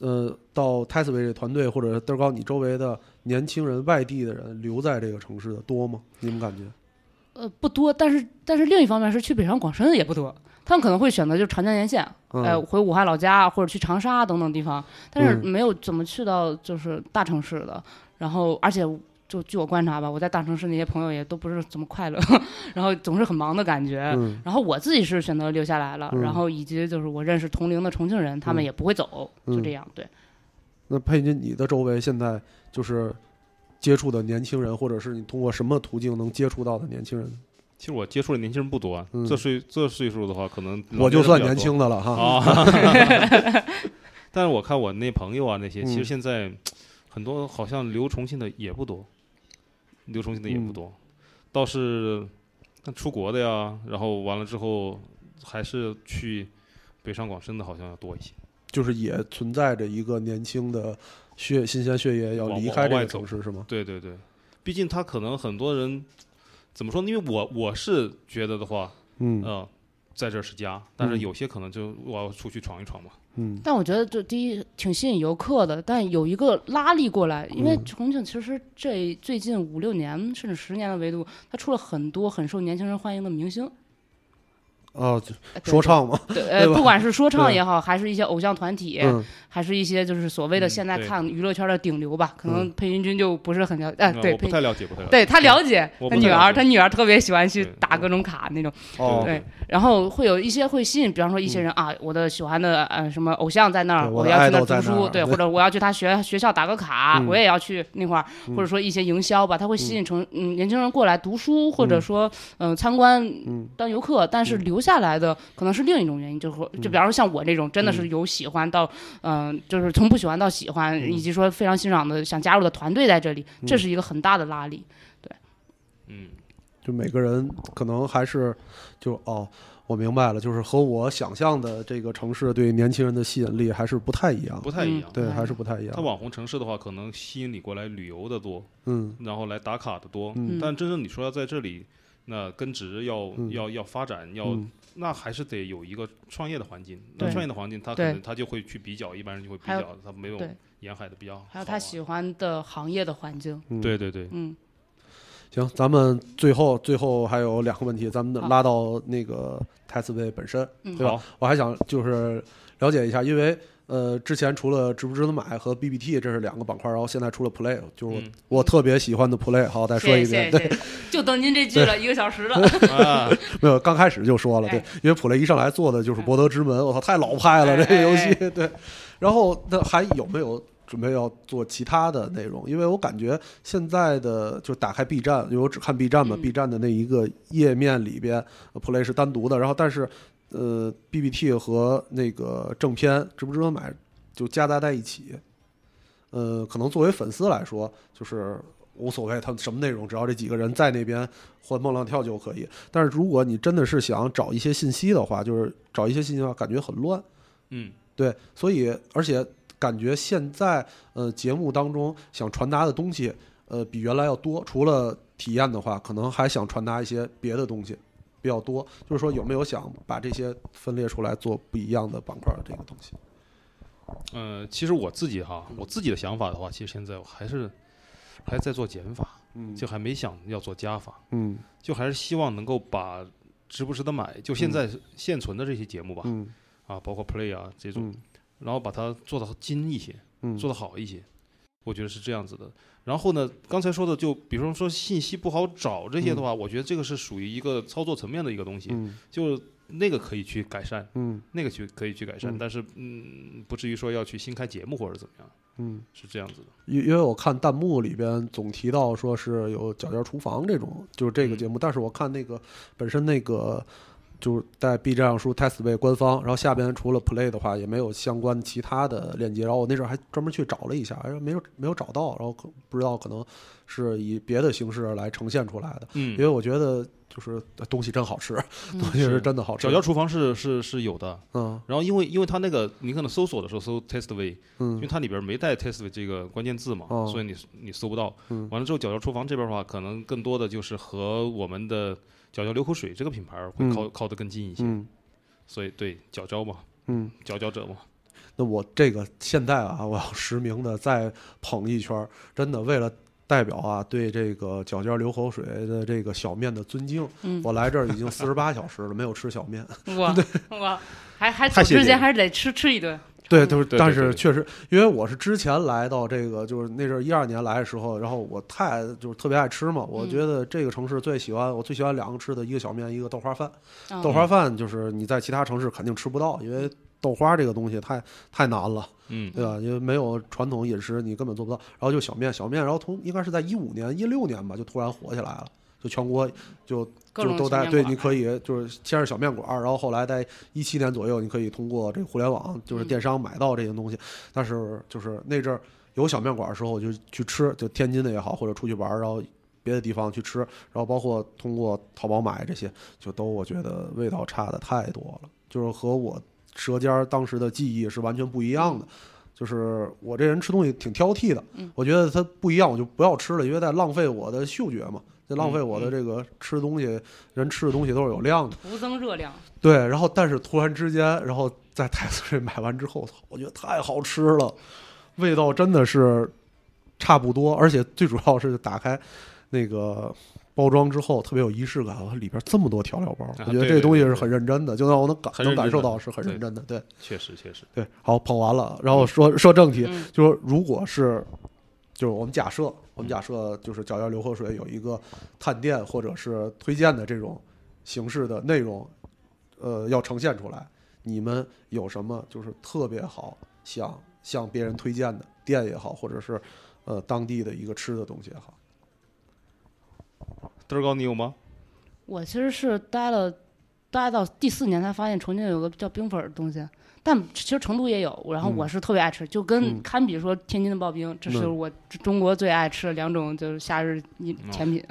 D: 呃，到 t e s w a y 这团队或者德高你周围的年轻人、外地的人留在这个城市的多吗？你们感觉？
F: 呃，不多，但是但是另一方面是去北上广深的也不多，他们可能会选择就长江沿线，
D: 嗯
F: 呃，回武汉老家或者去长沙等等地方，但是
D: 嗯
F: 没有怎么去到就是大城市的。然后，而且就据我观察吧，我在大城市那些朋友也都不是怎么快乐，[laughs] 然后总是很忙的感觉。
D: 嗯
F: 然后我自己是选择留下来了，
D: 嗯
F: 然后以及就是我认识同龄的重庆人，他们
D: 嗯
F: 也不会走，就
D: 嗯
F: 这样。对，
D: 那佩妮，你的周围现在就是接触的年轻人，或者是你通过什么途径能接触到的年轻人？
E: 其实我接触的年轻人不多啊，
D: 嗯
E: 这岁这岁数的话，可能
D: 我就算年轻的了哈。[laughs] [laughs]
E: 但是我看我那朋友啊，那些其实
D: 嗯
E: 现在很多好像留重庆的也不多，留重庆的也不
D: 嗯
E: 多，倒是那出国的呀，然后完了之后还是去北上广深的，好像要多一些。
D: 就是也存在着一个年轻的血新鲜血液要离开这个
E: 往外
D: 城市，是吗？
E: 对对对，毕竟他可能很多人怎么说呢？因为我我是觉得的话，
D: 嗯
E: 呃，在这是家，但是
D: 嗯
E: 有些可能就我要出去闯一闯嘛。
D: 嗯
F: 但我觉得这第一挺吸引游客的，但有一个拉力过来，因为
D: 嗯
F: 重庆其实这最近五六年甚至十年的维度，它出了很多很受年轻人欢迎的明星。
D: 哦，就
F: 哎对
D: 说唱嘛，
F: 对，呃，不管是说唱也好，还是一些偶像团体，
D: 嗯。
F: 还是一些就是所谓的
E: 嗯
F: 现在看娱乐圈的顶流吧，可能
D: 嗯。
F: 裴云君就不是很了，哎，
E: 呃
F: 对，
E: 不太了解，不太了解。
F: 对他了解他女儿，他女儿特别喜欢去打各种卡那种，
D: 哦，
F: 对，然后会有一些会吸引，比方说一些人啊，我的喜欢的呃什么偶像在那儿，
D: 我
F: 要去那儿读书，对，
D: 那儿对
F: 或者我要去他学学校打个卡，
D: 嗯。
F: 我也要去那块儿，或者说一些营销吧，他会吸引成嗯年轻人过来读书，或者
D: 嗯。
F: 说嗯参观
D: 嗯。
F: 当游客，但是留下来的可能是另一种原因，就是说就比方说像我这种真的是由喜欢到嗯就是从不喜欢到喜欢，以及说非常欣赏的想加入的团队在这里，这是一个很大的拉力。对。
E: 嗯，
D: 就每个人可能还是就哦，我明白了，就是和我想象的这个城市对年轻人的吸引力还是不太一样。
E: 不，太一样。
D: 对，
F: 嗯
D: 还是不太一样。
E: 它网红城市的话，可能吸引你过来旅游的多，
D: 嗯。
E: 然后来打卡的多。
D: 嗯。
E: 但真正你说要在这里那根植要、
D: 嗯
E: 要要发展，要、
D: 嗯
E: 那还是得有一个创业的环境。那创业的环境，他可能他就会去比较，一般人就会比较，他没有沿海的比较好啊。
F: 还有他喜欢的行业的环境，
D: 嗯
E: 对对对，
F: 嗯，
D: 行，咱们最后最后还有两个问题，咱们拉到那个台词位本身，
F: 嗯
D: 对吧？我还想就是了解一下，因为呃，之前除了值不值得买和 BBT 这是两个板块，然后现在出了 Play，就是我,、特别喜欢的 Play。好，再说一遍，对，
F: 就等您这句了，一个小时了，
E: 啊，[laughs]
D: 没有刚开始就说了，对。
F: 哎，
D: 因为 Play 一上来做的就是《博德之门》，我操，太老派了
F: 哎
D: 这个游戏。
F: 哎，[laughs]
D: 对。然后那还有没有准备要做其他的内容？因为我感觉现在的就打开 B 站，因为我只看 B 站嘛、
F: 嗯。
D: B 站的那一个页面里边呃，Play 是单独的，然后但是呃，BBT 和那个正片值不值得买就夹杂在一起。呃，可能作为粉丝来说，就是无所谓他们什么内容，只要这几个人在那边欢蹦乱跳就可以。但是如果你真的是想找一些信息的话，就是找一些信息的话，感觉很乱。
E: 嗯
D: 对，所以而且感觉现在呃节目当中想传达的东西，呃比原来要多。除了体验的话，可能还想传达一些别的东西比较多。就是说有没有想把这些分裂出来做不一样的板块的这个东西？
E: 呃，其实我自己哈，我自己的想法的话，其实现在我还是还在做减法，
D: 嗯
E: 就还没想要做加法，
D: 嗯
E: 就还是希望能够把值不值得买，就现在现存的这些节目吧，
D: 嗯
E: 啊，包括 Play 啊这种，
D: 嗯
E: 然后把它做得精一些，
D: 嗯，
E: 做得好一些，我觉得是这样子的。然后呢，刚才说的就比方说信息不好找这些的话，我觉得这个是属于一个操作层面的一个东西，
D: 嗯。
E: 就那个可以去改善，
D: 嗯。
E: 那个去可以去改善，
D: 嗯。
E: 但是嗯，不至于说要去新开节目或者怎么样，
D: 嗯，
E: 是这样子的。
D: 因因为我看弹幕里边总提到说是有脚尖厨房这种，就是这个节目，但是我看那个本身那个就是在 B 站上输 testway 官方，然后下边除了 play 的话也没有相关其他的链接，然后我那阵儿还专门去找了一下，哎，没有没有找到，然后可不知道可能是以别的形式来呈现出来的，
E: 嗯。
D: 因为我觉得就是东西真好吃，东西是真的好吃，
E: 脚尖厨房是是是有的，
D: 嗯。
E: 然后因为因为它那个你可能搜索的时候搜 testway，因为
D: 嗯
E: 它里边没带 testway 这个关键字嘛，
D: 哦。
E: 所以你你搜不到。
D: 嗯。
E: 完了之后，脚尖厨房这边的话，可能更多的就是和我们的脚胶流口水这个品牌会
D: 嗯
E: 靠、靠得更近一些。
D: 嗯
E: 所以对脚胶嘛，
D: 嗯。
E: 佼佼者嘛，
D: 那我这个现在啊，我要实名的再捧一圈儿，真的为了代表啊对这个脚尖流口水的这个小面的尊敬，
F: 嗯，
D: 我来这儿已经四十八小时了，没有吃小面。[laughs]
F: 我我还还走之前还是得吃吃一顿。
D: 对，就是，但是确实，因为我是之前来到这个，就是那阵儿一二年来的时候，然后我太就是特别爱吃嘛，我
F: 嗯
D: 觉得这个城市最喜欢，我最喜欢两个吃的，一个小面，一个豆花饭。
F: 嗯
D: 豆花饭就是你在其他城市肯定吃不到，因为豆花这个东西太太难了。
E: 嗯，
D: 对吧？因为没有传统饮食，你根本做不到。然后就小面，小面，然后从应该是在一五年、一六年吧，就突然火起来了，就全国就就都在对，你可以就是先是小面馆儿，然后后来在一七年左右，你可以通过这个互联网就是
F: 嗯
D: 电商买到这些东西。但是就是那阵儿有小面馆儿的时候，我就去吃，就天津的也好，或者出去玩儿，然后。别的地方去吃，然后包括通过淘宝买这些，就都我觉得味道差的太多了，就是和我舌尖儿当时的记忆是完全不一样的。就是我这人吃东西挺挑剔的，
F: 嗯
D: 我觉得它不一样，我就不要吃了，因为在浪费我的嗅觉嘛，就浪费我的
E: 嗯
D: 这个吃的东西，人吃的东西都是有量的。
F: 徒增热量。
D: 对，然后但是突然之间，然后在太子瑞买完之后，操我觉得太好吃了，味道真的是差不多，而且最主要是打开那个包装之后特别有仪式感，哇里边这么多调料包，我觉得这东西是很认真的，就让我能感能感受到是很认真的，对
E: 确实确实，
D: 对。好，捧完了，然后说说正题，
F: 嗯
D: 就说如果是，就是我们假设，我们假设就是脚丫流河水有一个探店或者是推荐的这种形式的内容，呃，要呈现出来，你们有什么就是特别好想向别人推荐的店也好，或者是呃当地的一个吃的东西也好？
E: 德高你有吗？
F: 我其实是待了，待到第四年才发现重庆有个叫冰粉儿的东西，但其实成都也有。然后
D: 嗯
F: 我是特别爱吃，就跟
D: 嗯
F: 堪比说天津的刨冰，这是
D: 嗯
F: 我中国最爱吃的两种就是夏日甜品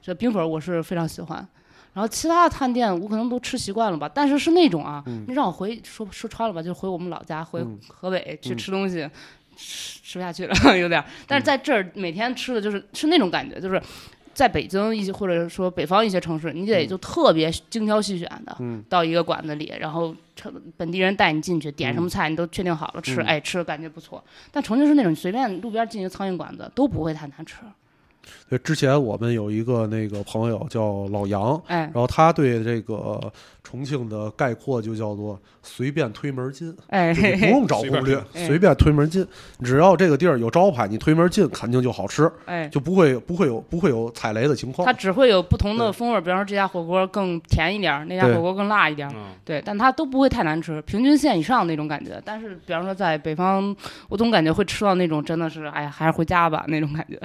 F: 这冰粉儿我是非常喜欢。然后其他的探店我可能都吃习惯了吧，但是是那种啊，
D: 嗯
F: 你让我回说说穿了吧，就回我们老家，回
D: 嗯
F: 河北去
D: 嗯
F: 吃东西，吃吃不下去了 [laughs] 有点儿。但是在这儿每天吃的就是是那种感觉，就是在北京一些或者说北方一些城市，你得就特别精挑细选的，
D: 嗯。
F: 到一个馆子里，然后成本地人带你进去，点什么菜你都确定好了吃，
D: 嗯。
F: 哎，吃的感觉不错。但重庆是那种随便路边进一个苍蝇馆子都不会太难吃，
D: 对，之前我们有一个那个朋友叫老杨，
F: 哎
D: 然后他对这个重庆的概括就叫做随便推门进，
F: 哎，
D: 你不用找攻略，
F: 哎
D: 随便推门进，只要这个地儿有招牌，你推门进肯定就好吃，
F: 哎，
D: 就不会不会有不会有踩雷的情况
F: 它。只会有不同的风味，比方说这家火锅更甜一点儿，那家火锅更辣一点对，但它都不会太难吃，平均线以上那种感觉。但是，比方说在北方，我总感觉会吃到那种真的是，哎呀，还是回家吧那种感觉。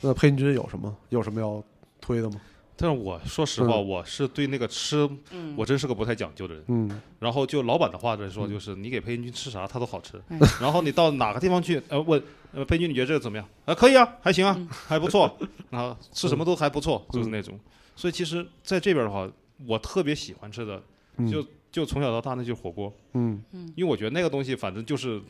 D: 那佩君有什么有什么要推的吗？
E: 但是我说实话，
D: 嗯
E: 我是对那个吃，
F: 嗯，
E: 我真是个不太讲究的人。
D: 嗯
E: 然后就老板的话来说，就是你给裴元军吃啥，他都好吃
F: 嗯。[laughs]
E: 然后你到哪个地方去，呃，问呃裴元军你觉得这个怎么样？啊，可以啊，还行啊，
F: 嗯
E: 还不错。[laughs] 然后吃什么都还不错，就是那种。所以其实在这边的话，我特别喜欢吃的，
D: 嗯
E: 就就从小到大那就是火锅，
D: 嗯
E: 因为我觉得那个东西反正就是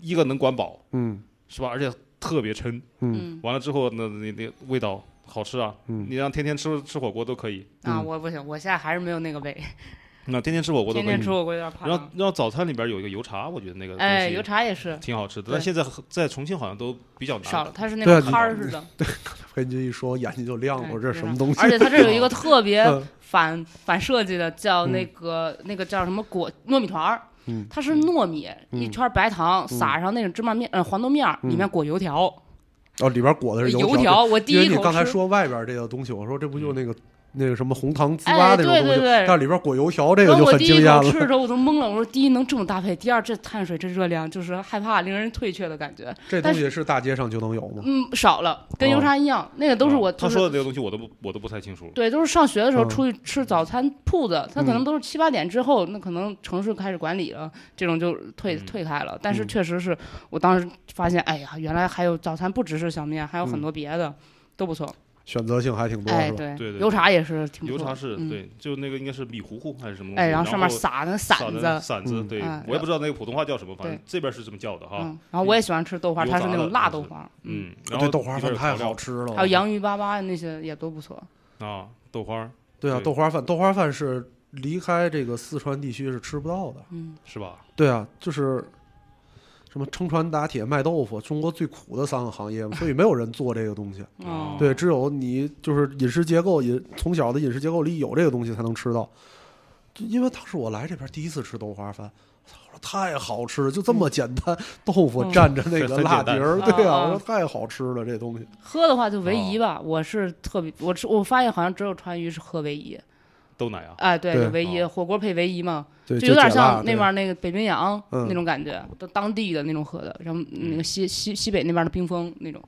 E: 一个能管饱，
D: 嗯
E: 是吧？而且特别撑。
D: 嗯。
F: 嗯
E: 完了之后，那那那味道好吃啊！
D: 嗯。
E: 你让天天吃吃火锅都可以，
F: 啊，
D: 嗯。
F: 我不行，我现在还是没有那个胃，[laughs]
E: 那天天吃火锅都可以。
F: 天天。吃火锅有点怕
E: 然后。然后早餐里边有一个油茶，我觉得那个
F: 哎，
E: 东西
F: 油茶也是。
E: 挺好吃的，但现在在重庆好像都比较难。
F: 少了，它是那
D: 对。啊
F: 种摊儿似的，
D: 佩君一说，我眼睛就亮了，这
F: 对。
D: 什么东西？
F: 而且它这有一个特别 [laughs]
D: 嗯。
F: 反反设计的，叫
D: 嗯。
F: 那个那个叫什么果糯米团儿。
D: 嗯
F: 它是糯米，
D: 嗯
F: 一圈白糖，撒上那种芝麻面，呃，黄豆面，里面裹油条，
D: 哦，里边裹的是
F: 油
D: 条。
F: 条。我第
D: 因为
F: 一口吃，
D: 你刚才说外边这个东西，我说这不就那个那个什么红糖糍粑
F: 哎
D: 那种东西，
F: 对对对
D: 但里边裹油条，这个就
F: 然后我第一
D: 很惊艳了。
F: 口吃的时候我都懵了，我说第一能这么搭配，第二这碳水这热量就是害怕令人退却的感觉。
D: 这东西是大街上就能有吗？
F: 嗯，少了，跟油茶一样，那个都是我
E: 啊他说的这个东西我都不我都不太清楚。
F: 对，都是上学的时候
D: 嗯
F: 出去吃早餐铺子，他可能
D: 嗯
F: 都是七八点之后，那可能城市开始管理了，这种就退
E: 嗯
F: 退开了。但是
D: 嗯
F: 确实是我当时发现，哎呀，原来还有早餐不只是小面，还有很
D: 嗯
F: 多别的，都不错。
D: 选择性还挺多，
F: 哎，
D: 是吧？
F: 对
E: 对对
F: 油茶也是挺多
E: 油
F: 错的。嗯。
E: 茶是对，就那个应该是米糊糊还是什么东西？
F: 哎，然后上面
E: 撒
F: 撒那
E: 撒
F: 馓子，
E: 馓子，
D: 嗯
E: 对
F: 嗯
E: 我也不知道那个普通话叫什么，反正这边是这么叫的哈。
F: 嗯，然后我也喜欢吃豆花，它是那种辣豆花，嗯，
E: 嗯，然后
D: 豆花饭太好吃了，
F: 还有洋芋粑粑那些也都不错。
E: 啊，豆花
D: 对啊，豆花饭，豆花饭是离开这个四川地区是吃不到的。
F: 嗯，
E: 是吧？
D: 对啊，就是什么撑船打铁卖豆腐，中国最苦的三个行业嘛，所以没有人做这个东西。[laughs]
F: 哦，
D: 对，只有你就是饮食结构饮从小的饮食结构里有这个东西才能吃到。就因为当时我来这边第一次吃豆花饭，我说太好吃了，就这么简单，豆腐
F: 嗯
D: 蘸着那个辣碟儿，对啊，我说太好吃了这东西。
F: 喝的话就唯一
E: 哦
F: 吧，我是特别，我吃我发现好像只有川渝是喝唯一。
E: 豆奶啊，
F: 哎，对，唯一
E: 哦。
F: 火锅配唯一嘛，就有点像那边那个北冰洋
D: 嗯。
F: 那种感觉，都当地的那种喝的，然后那个西西西北那边的冰峰那种。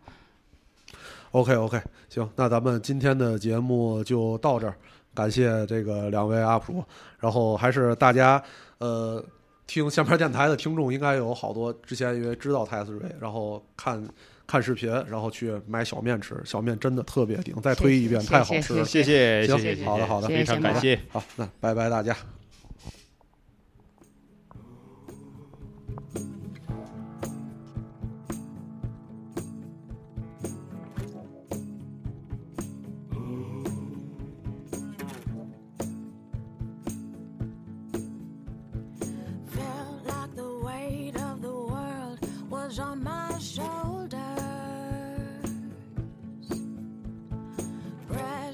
D: OK OK，行，那咱们今天的节目就到这儿，感谢这个两位 UP 主，然后还是大家呃听下面电台的听众应该有好多之前因为知道泰斯瑞，然后看看视频，然后去买小面吃，小面真的特别顶，再推一遍，太好吃了。
E: 谢谢谢谢，
D: 好的好的
E: 非常感谢。
D: 好，那拜拜大家。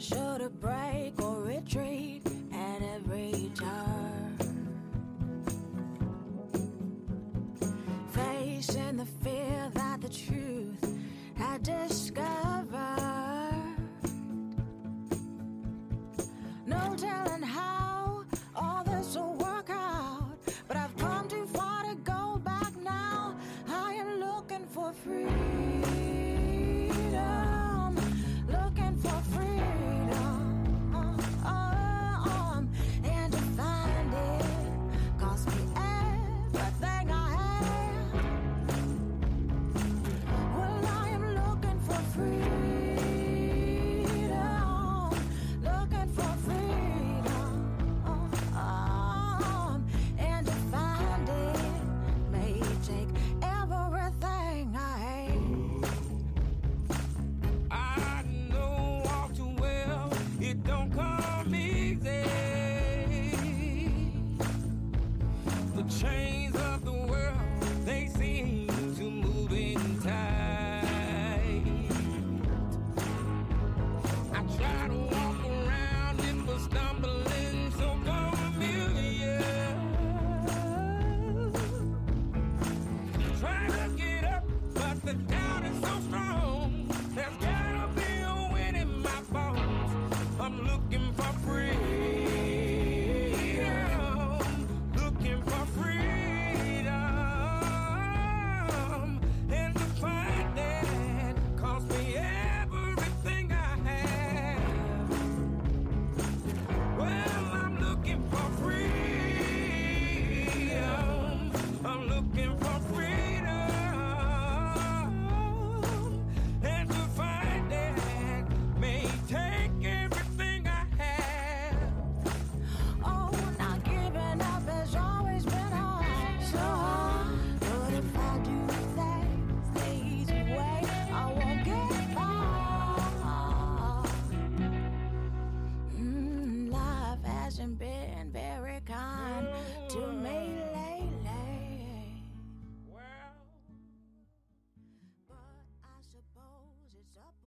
G: Pressure to break or retreat at every turn. Facing the fear that the truth